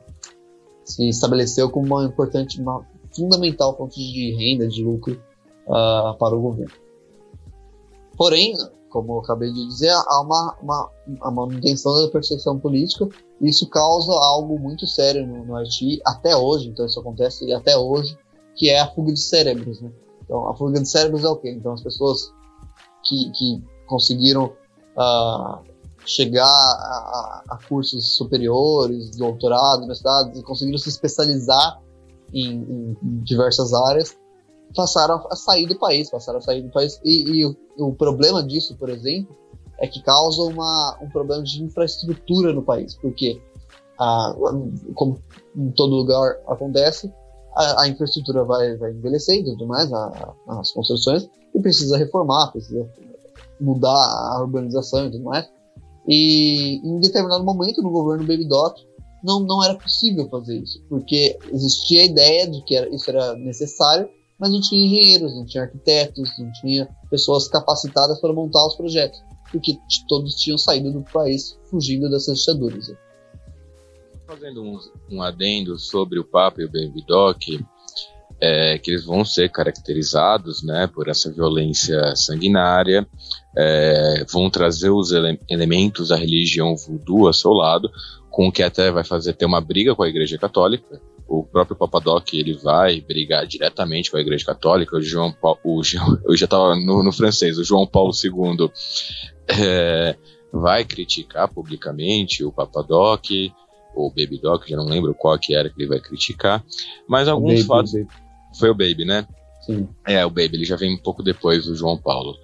se estabeleceu como uma importante, uma fundamental fonte de renda, de lucro uh, para o governo. Porém, como eu acabei de dizer, há uma, uma, uma manutenção da perseguição política isso causa algo muito sério no, no Haiti até hoje, então isso acontece até hoje, que é a fuga de cérebros, né? Então, a fuga de cérebros é o quê? Então, as pessoas que, que conseguiram uh, chegar a, a, cursos superiores, mestrados, e conseguiram se especializar em, em diversas áreas, passaram a sair do país, passaram a sair do país. E, e o, o, problema disso, por exemplo, é que causa uma, um problema de infraestrutura no país, porque, ah, como em todo lugar acontece, a, a infraestrutura vai, vai envelhecendo e tudo mais, a, as construções, e precisa reformar, precisa mudar a urbanização e tudo mais. E em determinado momento no governo Baby Doc não, não era possível fazer isso, porque existia a ideia de que era, isso era necessário, mas não tinha engenheiros, não tinha arquitetos, não tinha pessoas capacitadas para montar os projetos, porque todos tinham saído do país fugindo dessas ditaduras. Fazendo um, um adendo sobre o Papa e o Baby Doc, é, que eles vão ser caracterizados né, por essa violência sanguinária, é, vão trazer os ele elementos da religião voodoo a seu lado, com que até vai fazer ter uma briga com a Igreja Católica. O próprio Papadoc ele vai brigar diretamente com a Igreja Católica. O João Paulo, o, <laughs> eu já estava no, no, francês. O João Paulo II é, vai criticar publicamente o Papadoc ou Baby Doc, já não lembro qual que era que ele vai criticar, mas alguns fatos. Foi o Baby, né? Sim. É, o Baby, ele já vem um pouco depois do João Paulo.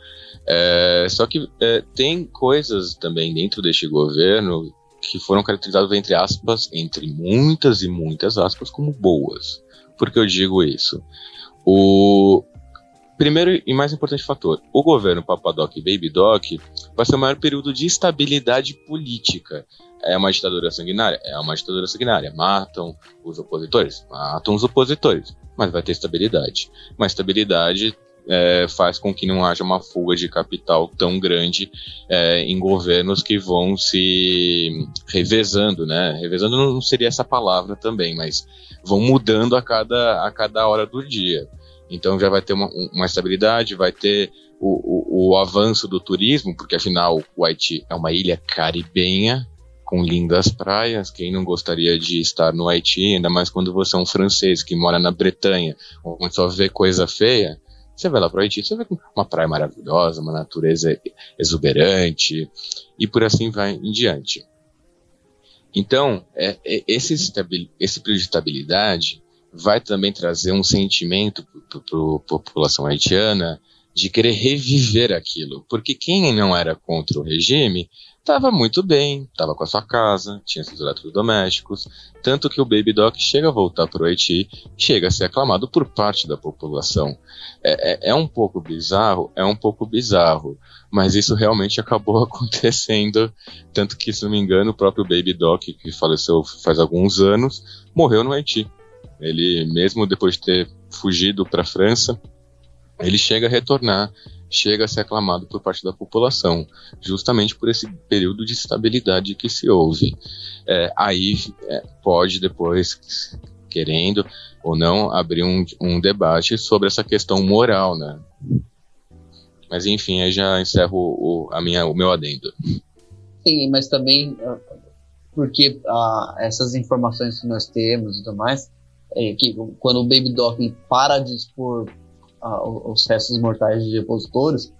É, só que é, tem coisas também dentro deste governo que foram caracterizadas, entre aspas, entre muitas e muitas aspas, como boas. Por que eu digo isso? O primeiro e mais importante fator, o governo Papadoc e Baby Doc vai ser o maior período de estabilidade política. É uma ditadura sanguinária? É uma ditadura sanguinária. Matam os opositores? Matam os opositores. Mas vai ter estabilidade. Uma estabilidade é, faz com que não haja uma fuga de capital tão grande é, em governos que vão se revezando, né? Revezando não seria essa palavra também, mas vão mudando a cada, a cada hora do dia. Então já vai ter uma, uma estabilidade, vai ter o, o, o avanço do turismo, porque afinal o Haiti é uma ilha caribenha, com lindas praias. Quem não gostaria de estar no Haiti, ainda mais quando você é um francês que mora na Bretanha, onde só vê coisa feia? Você vai lá para o Haiti, você vê uma praia maravilhosa, uma natureza exuberante e por assim vai em diante. Então, é, é, esse, esse período de estabilidade vai também trazer um sentimento para a população haitiana de querer reviver aquilo, porque quem não era contra o regime estava muito bem, estava com a sua casa, tinha seus eletrodomésticos, tanto que o Baby Doc chega a voltar para o Haiti, chega a ser aclamado por parte da população. É, é, é, um pouco bizarro, é um pouco bizarro, mas isso realmente acabou <laughs> acontecendo, tanto que, se não me engano, o próprio Baby Doc, que faleceu faz alguns anos, morreu no Haiti. Ele, mesmo depois de ter fugido para a França, ele chega a retornar chega a ser aclamado por parte da população, justamente por esse período de estabilidade que se houve. É, aí é, pode depois, querendo ou não, abrir um, um debate sobre essa questão moral, né? Mas enfim, aí já encerro o, a minha, o meu adendo. Sim, mas também ah, porque ah, essas informações que nós temos e tudo mais, é que quando o Baby Doc para de expor os restos mortais de opositores,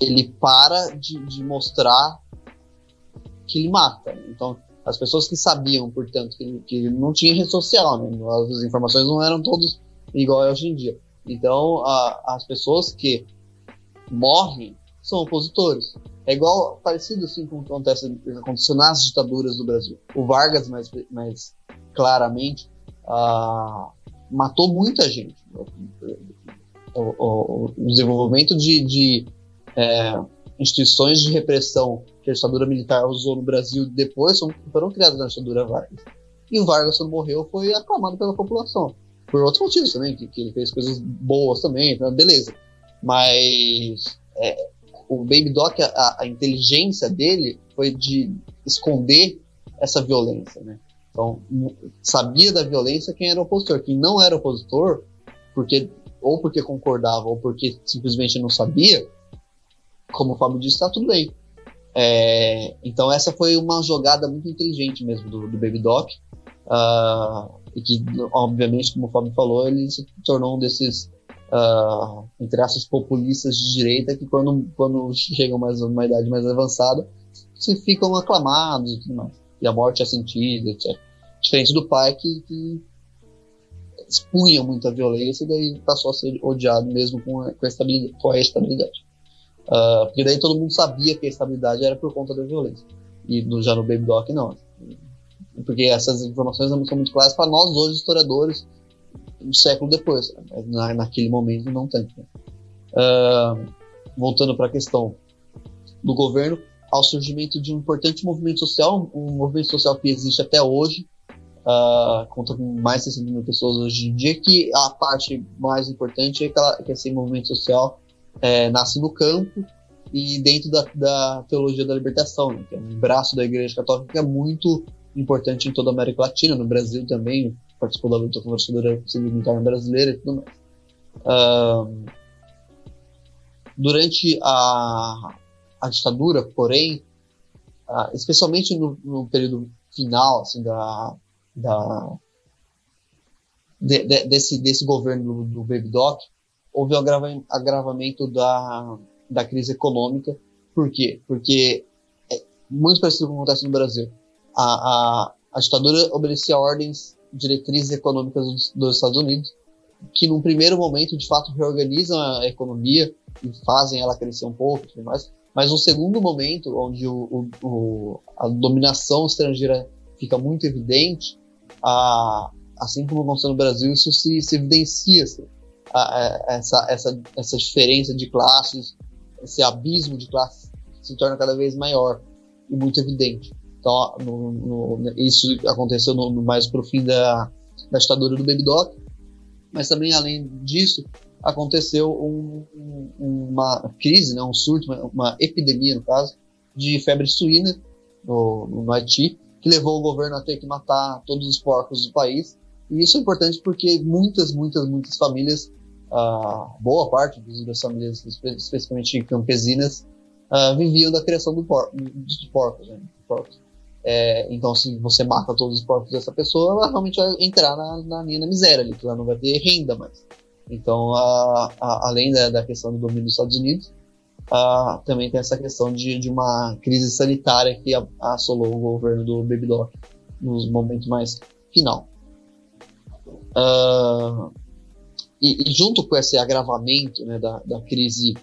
ele para de, de, mostrar que ele mata. Então, as pessoas que sabiam, portanto, que ele, que não tinha rede social, né? as informações não eram todas igual hoje em dia. Então, a, as pessoas que morrem são opositores. É igual, parecido assim com o que acontece, aconteceu nas ditaduras do Brasil. O Vargas, mais, mais claramente, uh, matou muita gente o, o, desenvolvimento de, de é, instituições de repressão que a ditadura militar usou no Brasil depois foram criadas na ditadura Vargas. E o Vargas, quando morreu, foi aclamado pela população. Por outros motivos também, que, que ele fez coisas boas também, então, beleza. Mas é, o Baby Doc, a, a, inteligência dele foi de esconder essa violência, né? Então, sabia da violência quem era opositor. Quem não era opositor, porque ou porque concordava, ou porque simplesmente não sabia, como o Fábio disse, tá tudo bem. É, então essa foi uma jogada muito inteligente mesmo do, do Baby Doc. Uh, e que, obviamente, como o Fábio falou, ele se tornou um desses uh, entre aspas, populistas de direita que quando, quando chegam mais uma idade mais avançada se ficam aclamados e tudo mais. E a morte é sentida, etc. Diferente do pai que, que expunham muita violência e daí passou a ser odiado mesmo com a, com a estabilidade. Com a estabilidade. Uh, porque daí todo mundo sabia que a estabilidade era por conta da violência. E no, já no Baby Doc, não. Porque essas informações não são muito claras para nós hoje, historiadores, um século depois. Na, naquele momento não tanto. Né? Uh, voltando para a questão do governo, ao surgimento de um importante movimento social, um movimento social que existe até hoje, uh, conta com mais de 60 mil pessoas hoje em dia, que a parte mais importante é que, ela, que esse movimento social é, nasce no campo e dentro da, da teologia da libertação, né, que é um braço da Igreja Católica que é muito importante em toda a América Latina, no Brasil também, participou da luta conversadora civil militar brasileira e tudo mais. Uh, durante a, a ditadura, porém, uh, especialmente no, no, período final assim, da, da, de, de, desse, desse governo do, Baby Doc, houve um agrava, agravamento da, da crise econômica. Por quê? Porque é muito parecido com o que acontece no Brasil. A, a, a ditadura obedecia ordens, diretrizes econômicas dos, dos Estados Unidos, que num primeiro momento de fato reorganizam a economia e fazem ela crescer um pouco, mas mas um segundo momento onde o, o, a dominação estrangeira fica muito evidente, a, assim como aconteceu no Brasil, isso se, se evidencia assim, a, a, essa, essa, essa diferença de classes, esse abismo de classes se torna cada vez maior e muito evidente. Então, no, no, isso aconteceu no, mais pro fim da, da ditadura do Baby Doc, mas também, além disso, aconteceu um, um, uma crise, né, um surto, uma, uma, epidemia, no caso, de febre suína no, no Haiti, que levou o governo a ter que matar todos os porcos do país. E isso é importante porque muitas, muitas, muitas famílias, uh, boa parte das famílias, especificamente campesinas, uh, viviam da criação do por dos porcos. Né. É, então, se você mata todos os porcos dessa pessoa, ela realmente vai entrar na, na linha da miséria ali, que ela não vai ter renda mais. Então, a, a, além da, da, questão do domínio dos Estados Unidos, a, também tem essa questão de, de uma crise sanitária que assolou o governo do Baby Doc nos momentos mais final. Uh, e, e, junto com esse agravamento né, da, da crise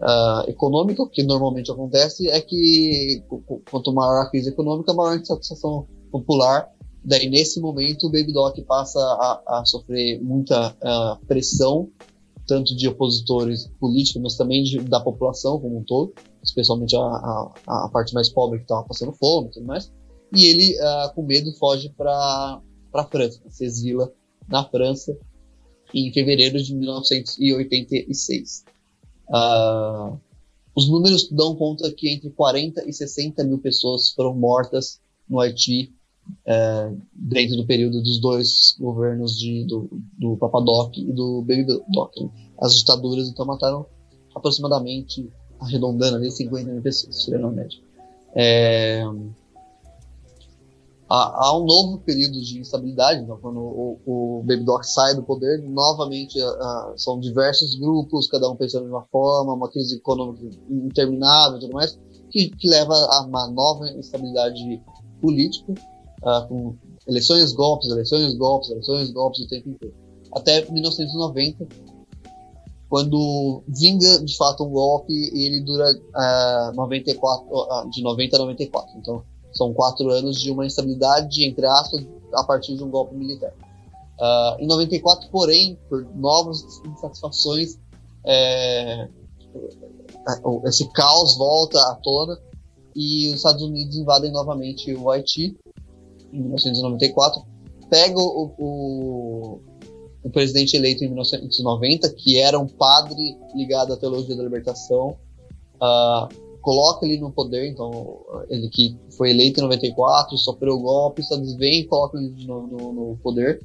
uh, econômica, que normalmente acontece é que quanto maior a crise econômica, maior a insatisfação popular Daí, nesse momento, o Baby Doc passa a, a sofrer muita uh, pressão, tanto de opositores políticos, mas também de, da população como um todo, especialmente a, a, a parte mais pobre que estava passando fome e tudo mais. E ele, uh, com medo, foge para a França, se exila na França em fevereiro de 1986. Uh, ah, os números dão conta que entre 40 e 60 mil pessoas foram mortas no Haiti é, dentro do período dos dois governos de, do, do Papadoc e do Baby Doc. As ditaduras então mataram aproximadamente, arredondando ali, 50 mil pessoas, tirando a média. É, há, há, um novo período de instabilidade, então, quando o, o Baby Doc sai do poder, novamente são diversos grupos, cada um pensando de uma forma, uma crise econômica interminável e tudo mais, que, que leva a uma nova instabilidade política uh, com eleições golpes, eleições golpes, eleições golpes o tempo inteiro. Até 1990, quando vinga de fato um golpe e ele dura uh, 94, uh, de 90 a 94. Então, são quatro anos de uma instabilidade, entre aspas, a partir de um golpe militar. Uh, em 94, porém, por novas insatisfações, é, esse caos volta à tona e os Estados Unidos invadem novamente o Haiti em 1994, pega o, o, o, presidente eleito em 1990, que era um padre ligado à teologia da libertação, uh, coloca ele no poder, então ele que foi eleito em 94, sofreu golpe, Estados vem e coloca ele no, no, no poder.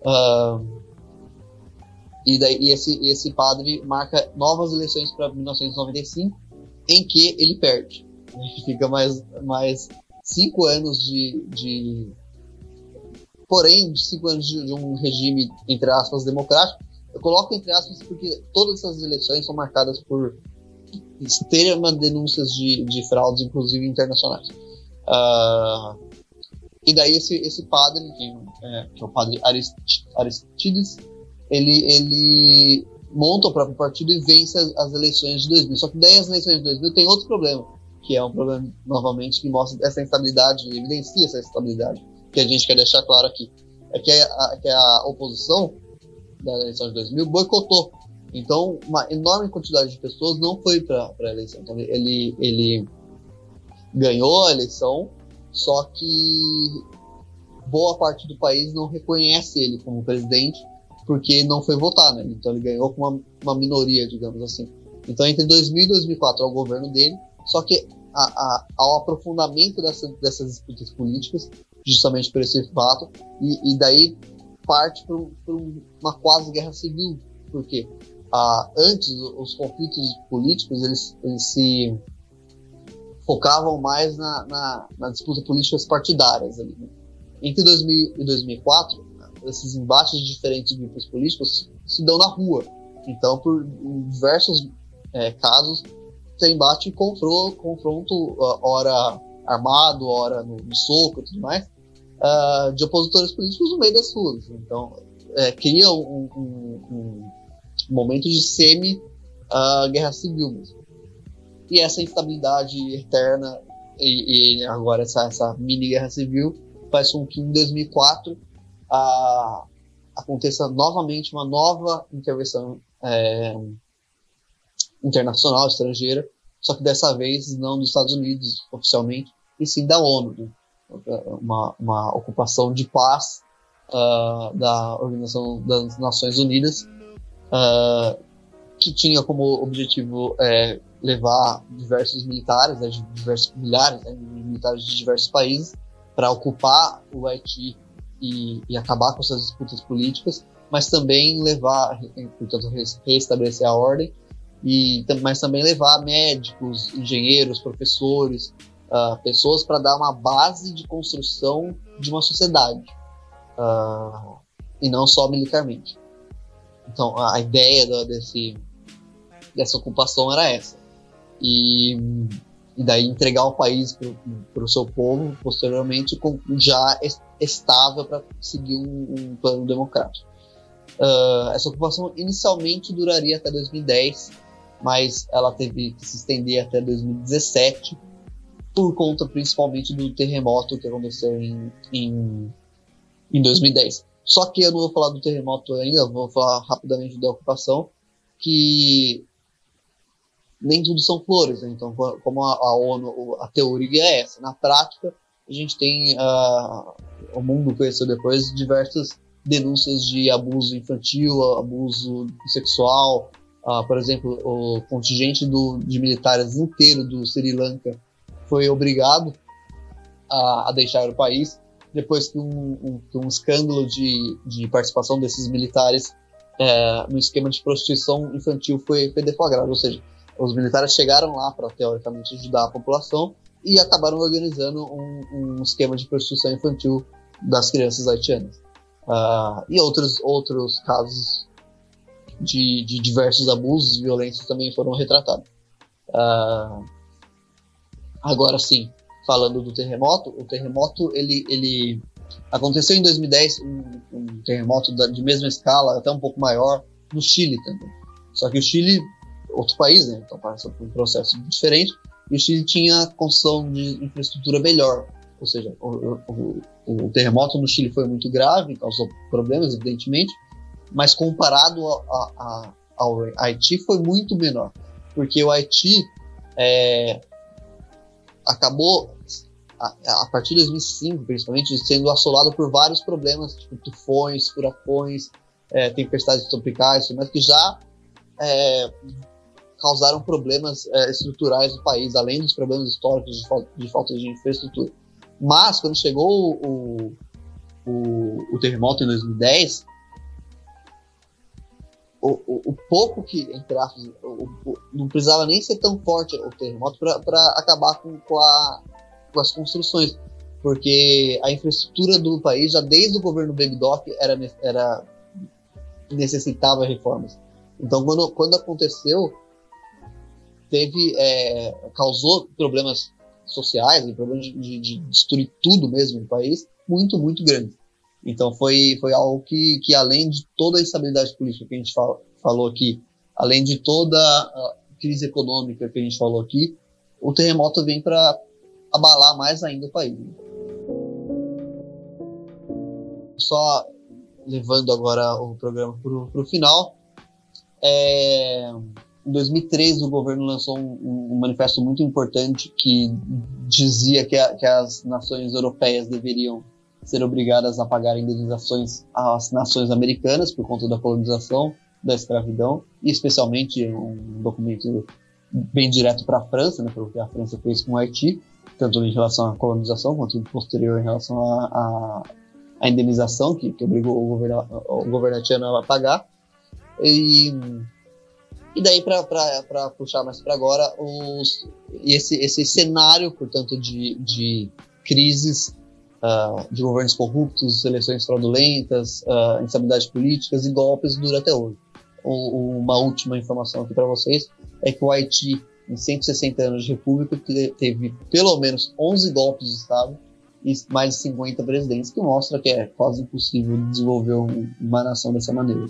Uh, e daí e esse, esse padre marca novas eleições para 1995, em que ele perde. <laughs> Fica mais, mais cinco anos de, de porém, cinco anos de, de, um regime, entre aspas, democrático, eu coloco entre aspas porque todas essas eleições são marcadas por extremas denúncias de, de fraudes, inclusive internacionais. Uh, e daí esse, esse padre, que é, que é o padre Aristides, ele, ele monta o próprio partido e vence as, as eleições de 2000. Só que daí as eleições de 2000 tem outro problema que é um problema, novamente, que mostra essa instabilidade, evidencia essa instabilidade, que a gente quer deixar claro aqui. É que a, que a oposição da eleição de 2000 boicotou. Então, uma enorme quantidade de pessoas não foi para a eleição. Então, ele, ele ganhou a eleição, só que boa parte do país não reconhece ele como presidente porque não foi votar, né? Então ele ganhou com uma, uma minoria, digamos assim. Então entre 2000 e 2004 é o governo dele, só que a, a, ao aprofundamento dessa, dessas disputas políticas, justamente por esse fato, e, e daí parte para uma quase guerra civil, porque ah, antes os conflitos políticos eles, eles se focavam mais na, na, na disputa políticas partidárias. Ali, né? Entre 2000 e 2004, esses embates de diferentes grupos políticos se dão na rua. Então, por diversos é, casos, tem embate e confronto, confronto hora armado, hora no, no soco e tudo mais, uh, de opositores políticos no meio das ruas. Então, é, cria um, um, um, momento de semi-guerra uh, civil mesmo. E essa instabilidade eterna e, e agora essa, essa mini-guerra civil faz com que em 2004 uh, aconteça novamente uma nova intervenção é, internacional, estrangeira, só que dessa vez não dos Estados Unidos oficialmente, e sim da ONU, né? uma, uma ocupação de paz uh, da Organização das Nações Unidas, uh, que tinha como objetivo é, levar diversos militares, né, diversos milhares né, militares de diversos países, para ocupar o Haiti e, e, acabar com essas disputas políticas, mas também levar, portanto, restabelecer a ordem, e, mas também levar médicos, engenheiros, professores, uh, pessoas para dar uma base de construção de uma sociedade, uh, e não só militarmente. Então, a ideia desse, dessa ocupação era essa. E, e daí entregar o país para o seu povo, posteriormente, com, já estável para seguir um, um, plano democrático. Uh, essa ocupação inicialmente duraria até 2010, mas ela teve que se estender até 2017, por conta principalmente do terremoto que aconteceu em, em, em 2010. Só que eu não vou falar do terremoto ainda, vou falar rapidamente da ocupação, que nem tudo são flores, né? então como a, a, ONU, a teoria é essa, na prática a gente tem uh, o mundo conheceu depois diversas denúncias de abuso infantil, abuso sexual, uh, por exemplo, o contingente do, de militares inteiro do Sri Lanka foi obrigado a, a deixar o país depois que um, um, que um escândalo de, de, participação desses militares é, no esquema de prostituição infantil foi, foi deflagrado, ou seja, os militares chegaram lá para teoricamente ajudar a população e acabaram organizando um, um esquema de prostituição infantil das crianças haitianas. Uh, e outros, outros casos de, de, diversos abusos e violências também foram retratados. Uh, agora sim, falando do terremoto, o terremoto ele, ele aconteceu em 2010, um, um terremoto da, de mesma escala, até um pouco maior, no Chile também. Só que o Chile outro país, né? Então passa por um processo diferente. E o Chile tinha construção de infraestrutura melhor. Ou seja, o, o, o, terremoto no Chile foi muito grave, causou problemas, evidentemente, mas comparado ao Haiti foi muito menor. Porque o Haiti é, acabou, a, a, partir de 2005, principalmente, sendo assolado por vários problemas, tipo tufões, furacões, é, tempestades tropicais, mas que já é, causaram problemas é, estruturais no país, além dos problemas históricos de, de, falta de infraestrutura. Mas, quando chegou o, o, o terremoto em 2010, o, o, o, pouco que, entre aspas, o, não precisava nem ser tão forte o terremoto para acabar com, com, a, com, as construções, porque a infraestrutura do país, já desde o governo Baby Doc, era, era necessitava reformas. Então, quando, quando aconteceu, teve é, causou problemas sociais, problemas de, de, destruir tudo mesmo no país, muito, muito grandes. Então foi, foi algo que, que, além de toda a instabilidade política que a gente fala, falou aqui, além de toda a crise econômica que a gente falou aqui, o terremoto vem para abalar mais ainda o país. Só levando agora o programa para o final, é, em 2013, o governo lançou um, um manifesto muito importante que dizia que, a, que, as nações europeias deveriam ser obrigadas a pagar indenizações às nações americanas por conta da colonização, da escravidão, e especialmente um documento bem direto para a França, né, pelo que a França fez com o Haiti, tanto em relação à colonização quanto posterior em relação à, à indenização que, que obrigou o governo, o governo haitiano a pagar. E e daí, para puxar mais para agora, os, esse, esse cenário, portanto, de, de crises, uh, de governos corruptos, eleições fraudulentas, uh, instabilidades políticas e golpes dura até hoje. O, uma última informação aqui para vocês é que o Haiti, em 160 anos de república, teve pelo menos 11 golpes de Estado e mais de 50 presidentes, que mostra que é quase impossível desenvolver uma nação dessa maneira.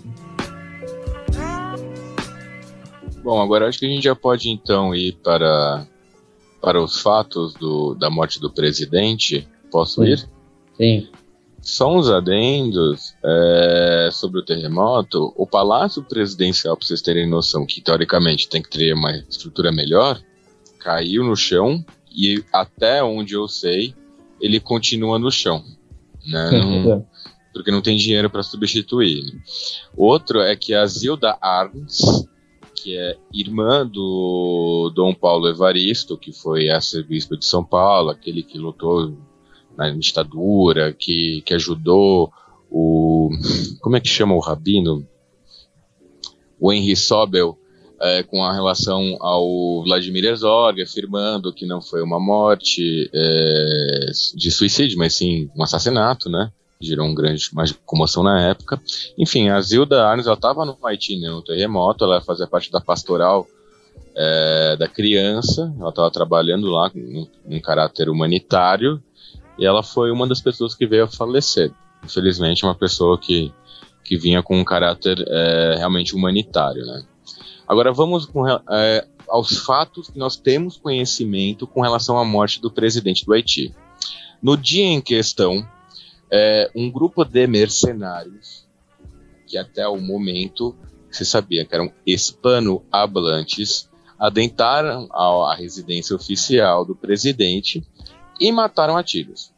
Bom, agora acho que a gente já pode então ir para, para os fatos do, da morte do presidente. Posso Sim. ir? Sim. Só uns adendos é, sobre o terremoto. O Palácio Presidencial, para vocês terem noção, que teoricamente tem que ter uma estrutura melhor, caiu no chão e até onde eu sei, ele continua no chão. Né? <laughs> Não, porque não tem dinheiro para substituir. Né? Outro é que a Zilda Arns, que é irmã do Dom Paulo Evaristo, que foi arcebispo de São Paulo, aquele que lutou na ditadura, que, que ajudou o. Como é que chama o rabino? O Henry Sobel. É, com a relação ao Vladimir Herzog, afirmando que não foi uma morte é, de suicídio, mas sim um assassinato, né? Gerou um grande, uma comoção na época. Enfim, a Zilda Arnes, ela estava no Haiti, né, no terremoto, ela fazia parte da pastoral é, da criança, ela estava trabalhando lá em um caráter humanitário, e ela foi uma das pessoas que veio a falecer. Infelizmente, uma pessoa que, que vinha com um caráter é, realmente humanitário, né? Agora vamos com, é, aos fatos que nós temos conhecimento com relação à morte do presidente do Haiti. No dia em questão, é, um grupo de mercenários, que até o momento se sabia que eram hispano-hablantes, adentraram à residência oficial do presidente e mataram a tiros.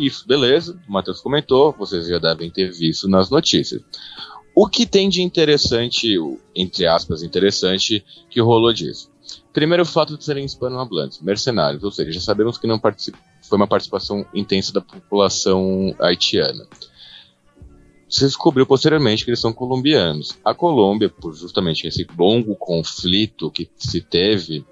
Isso, beleza, o Matheus comentou, vocês já devem ter visto nas notícias. O que tem de interessante, entre aspas, interessante, que rolou disso? Primeiro, o fato de serem hispanohablantes, mercenários, ou seja, já sabemos que não foi uma participação intensa da população haitiana. Se descobriu posteriormente que eles são colombianos. A Colômbia, por justamente esse longo conflito que se teve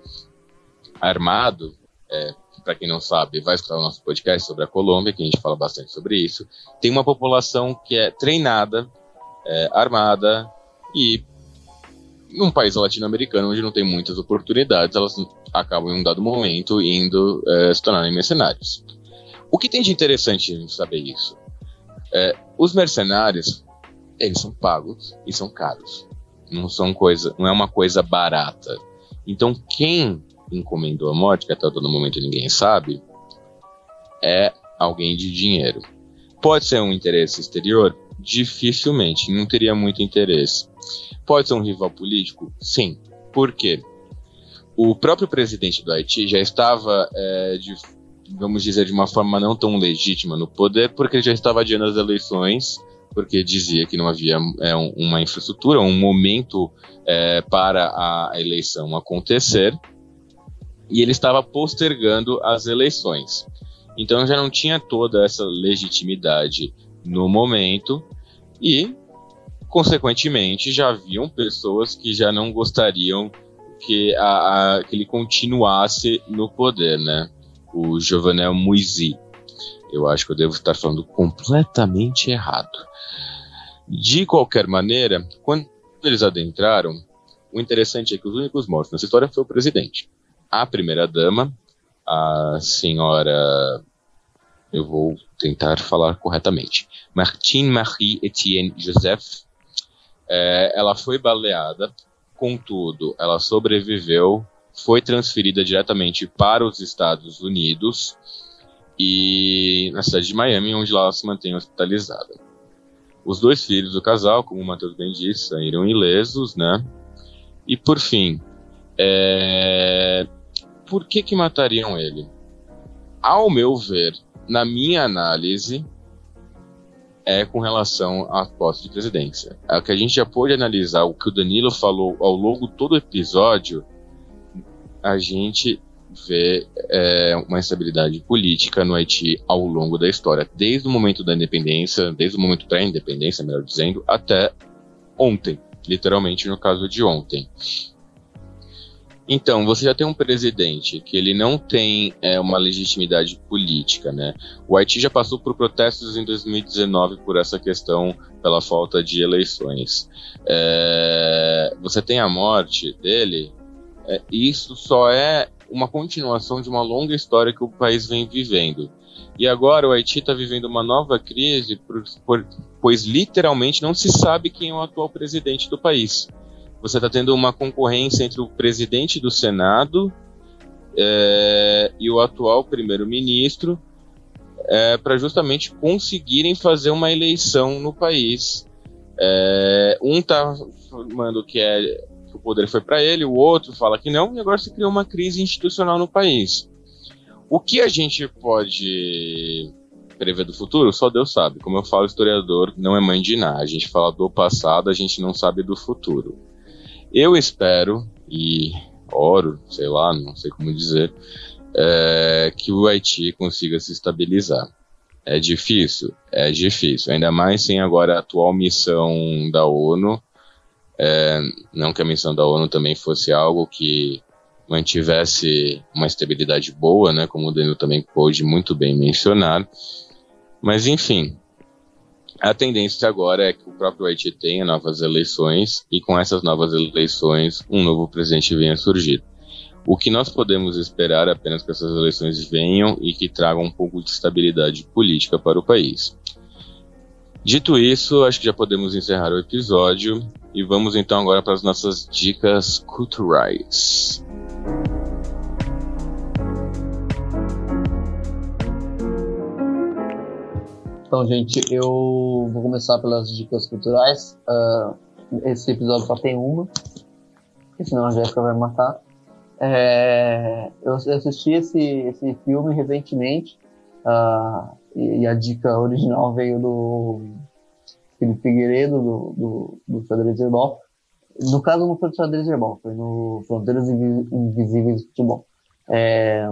armado, é, para quem não sabe, vai escutar o nosso podcast sobre a Colômbia, que a gente fala bastante sobre isso, tem uma população que é treinada é, armada e num país latino-americano onde não tem muitas oportunidades, elas acabam em um dado momento indo é, se tornarem mercenários. O que tem de interessante em saber isso? É, os mercenários, eles são pagos e são caros. Não são coisa, não é uma coisa barata. Então quem encomendou a morte, que até todo momento ninguém sabe, é alguém de dinheiro. Pode ser um interesse exterior? Dificilmente, não teria muito interesse. Pode ser um rival político? Sim. Por quê? O próprio presidente do Haiti já estava, é, de, vamos dizer, de uma forma não tão legítima no poder, porque ele já estava adiando as eleições, porque dizia que não havia é, uma infraestrutura, um momento é, para a eleição acontecer, e ele estava postergando as eleições. Então já não tinha toda essa legitimidade no momento e, consequentemente, já haviam pessoas que já não gostariam que, a, a, que ele continuasse no poder, né? O Jovenel Moisy. Eu acho que eu devo estar falando completamente errado. De qualquer maneira, quando eles adentraram, o interessante é que os únicos mortos nessa história foi o presidente. A primeira-dama, a senhora eu vou tentar falar corretamente. Martine Marie Etienne Joseph, é, ela foi baleada, contudo, ela sobreviveu, foi transferida diretamente para os Estados Unidos e na cidade de Miami, onde ela se mantém hospitalizada. Os dois filhos do casal, como o Matheus bem disse, saíram ilesos, né? E por fim, é... por que que matariam ele? Ao meu ver, na minha análise, é com relação à posse de presidência. É o que a gente já pôde analisar, o que o Danilo falou ao longo de todo o episódio, a gente vê é, uma instabilidade política no Haiti ao longo da história, desde o momento da independência, desde o momento pré-independência, melhor dizendo, até ontem, literalmente no caso de ontem. Então, você já tem um presidente que ele não tem é, uma legitimidade política, né? O Haiti já passou por protestos em 2019 por essa questão, pela falta de eleições. É, você tem a morte dele, é, isso só é uma continuação de uma longa história que o país vem vivendo. E agora o Haiti está vivendo uma nova crise, por, por, pois literalmente não se sabe quem é o atual presidente do país. Você está tendo uma concorrência entre o presidente do Senado é, e o atual primeiro-ministro é, para justamente conseguirem fazer uma eleição no país. É, um está falando que, é, que o poder foi para ele, o outro fala que não, e agora se criou uma crise institucional no país. O que a gente pode prever do futuro, só Deus sabe. Como eu falo, historiador não é mãe de nada. A gente fala do passado, a gente não sabe do futuro. Eu espero e oro, sei lá, não sei como dizer, é, que o Haiti consiga se estabilizar. É difícil, é difícil, ainda mais sem agora a atual missão da ONU. É, não que a missão da ONU também fosse algo que mantivesse uma estabilidade boa, né, como o Danilo também pôde muito bem mencionar. Mas enfim, a tendência agora é que o próprio Haiti tenha novas eleições e com essas novas eleições um novo presidente venha surgir. O que nós podemos esperar é apenas que essas eleições venham e que tragam um pouco de estabilidade política para o país. Dito isso, acho que já podemos encerrar o episódio e vamos então agora para as nossas dicas culturais. Então, gente, eu vou começar pelas dicas culturais. Uh, esse episódio só tem uma, senão a Jéssica vai matar. É, eu assisti esse, esse filme recentemente, uh, e, e, a dica original veio do Felipe Figueiredo, do, do, do Xadrez Herbal. No caso, não foi do Xadrez Herbal, foi no Fronteiras Invisíveis do Futebol. É,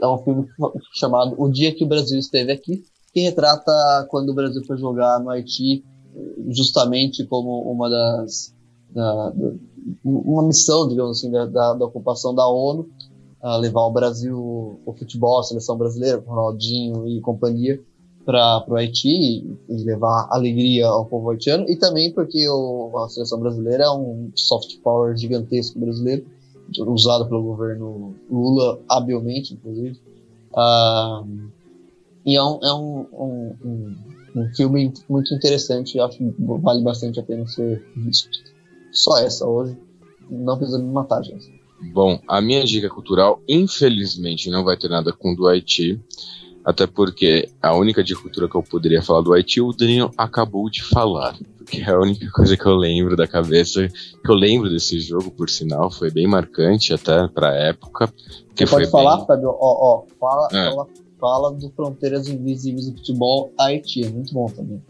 é um filme chamado O Dia que o Brasil Esteve Aqui, que retrata quando o Brasil foi jogar no Haiti, justamente como uma das. Da, da, uma missão, digamos assim, da, da, ocupação da ONU, levar o Brasil, o futebol, a seleção brasileira, Ronaldinho e companhia, para o Haiti e, e, levar alegria ao povo haitiano, e também porque o, a seleção brasileira é um soft power gigantesco brasileiro, usado pelo governo Lula habilmente, inclusive. Uh, e é um, é um, um, um, um filme muito interessante, acho que vale bastante a pena ser visto. Só essa hoje, não precisa me matar, gente. Bom, a minha dica cultural, infelizmente, não vai ter nada com do Haiti, até porque a única dica cultural que eu poderia falar do Haiti, o Daniel acabou de falar, porque é a única coisa que eu lembro da cabeça, que eu lembro desse jogo, por sinal, foi bem marcante até pra época. Você pode falar, bem... Fábio? Ó, ó, fala, é. fala fala do Fronteiras Invisíveis do Futebol Haiti. É muito bom também.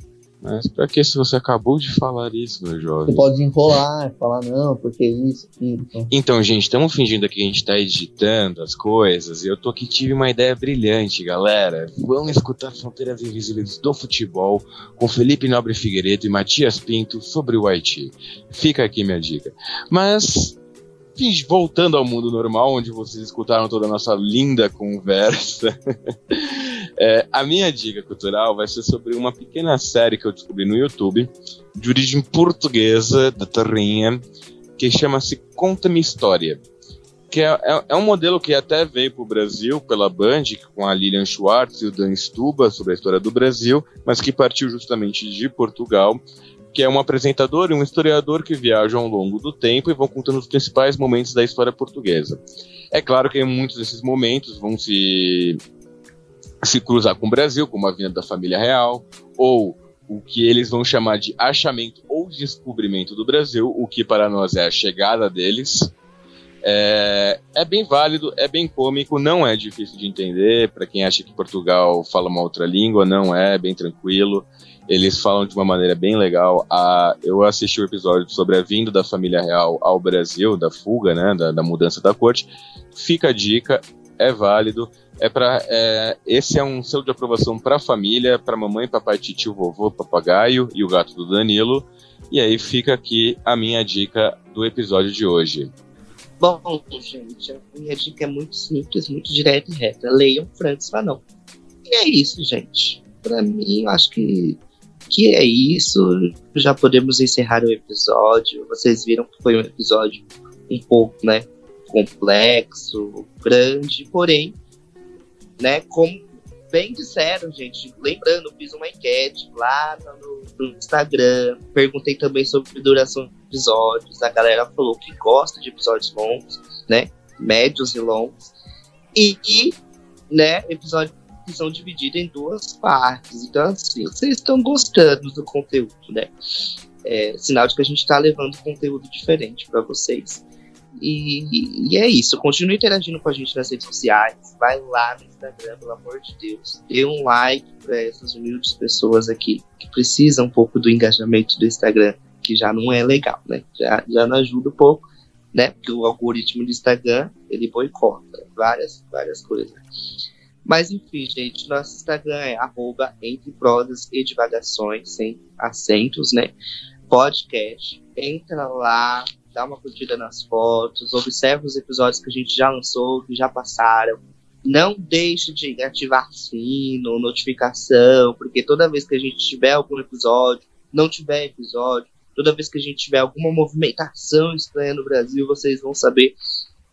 Mas pra que se você acabou de falar isso, meu jovem? Você pode enrolar, falar não, porque isso, aquilo. Então, então gente, estamos fingindo que a gente tá editando as coisas e eu tô aqui, tive uma ideia brilhante, galera. Vamos escutar Fronteiras Invisíveis do Futebol com Felipe Nobre Figueiredo e Matias Pinto sobre o Haiti. Fica aqui minha dica. Mas voltando ao mundo normal, onde vocês escutaram toda a nossa linda conversa, <laughs> é, a minha dica cultural vai ser sobre uma pequena série que eu descobri no YouTube, de origem portuguesa, da Terrinha, que chama-se Conta-me História. Que é, é, é, um modelo que até veio para o Brasil pela Band, com a Lilian Schwartz e o Dan Stuba, sobre a história do Brasil, mas que partiu justamente de Portugal que é um apresentador e um historiador que viajam ao longo do tempo e vão contando os principais momentos da história portuguesa. É claro que muitos desses momentos vão se, se cruzar com o Brasil, como a vinda da família real, ou o que eles vão chamar de achamento ou descobrimento do Brasil, o que para nós é a chegada deles. É, é, bem válido, é bem cômico, não é difícil de entender. Para quem acha que Portugal fala uma outra língua, não é, é bem tranquilo. Eles falam de uma maneira bem legal. A, eu assisti o um episódio sobre a vinda da família real ao Brasil, da fuga, né, da, da mudança da corte. Fica a dica, é válido. É para é, esse é um selo de aprovação para a família, para mamãe, papai, tio, vovô, papagaio e o gato do Danilo. E aí fica aqui a minha dica do episódio de hoje. Bom, gente, a minha dica é muito simples, muito direta e reta. Leiam Francis Fanon. E é isso, gente. Para mim, eu acho que que é isso. Já podemos encerrar o episódio. Vocês viram que foi um episódio um pouco, né, complexo, grande, porém né? Como bem disseram, gente. Lembrando, fiz uma enquete lá no, no, Instagram. Perguntei também sobre duração de episódios. A galera falou que gosta de episódios longos, né? Médios e longos. E, e né, episódios que são divididos em duas partes. Então, assim, vocês estão gostando do conteúdo, né? É, sinal de que a gente está levando conteúdo diferente para vocês. E, e, é isso. Continue interagindo com a gente nas redes sociais. Vai lá no Instagram, pelo amor de Deus. Dê um like para essas humildes pessoas aqui que precisam um pouco do engajamento do Instagram, que já não é legal, né? Já, já não ajuda um pouco, né? Porque o algoritmo do Instagram ele boicota várias, várias coisas. Mas enfim, gente, nosso Instagram é arroba entre prosas e divagações, sem acentos, né? Podcast. Entra lá, dá uma curtida nas fotos, observe os episódios que a gente já lançou, que já passaram. Não deixe de ativar sino, notificação, porque toda vez que a gente tiver algum episódio, não tiver episódio, toda vez que a gente tiver alguma movimentação estranha no Brasil, vocês vão saber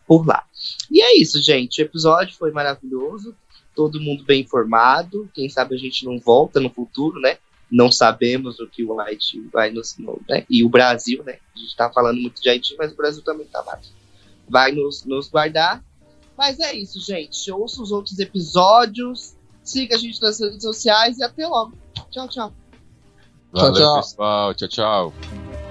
por lá. E é isso, gente. O episódio foi maravilhoso, todo mundo bem informado. Quem sabe a gente não volta no futuro, né? não sabemos o que o Haiti vai nos. Né? E o Brasil, né? A gente está falando muito de Haiti, mas o Brasil também tá lá. Vai nos, nos guardar. Mas é isso, gente. Ouça os outros episódios. Siga a gente nas redes sociais e até logo. Tchau, tchau. Valeu, tchau, tchau. pessoal. Tchau, tchau.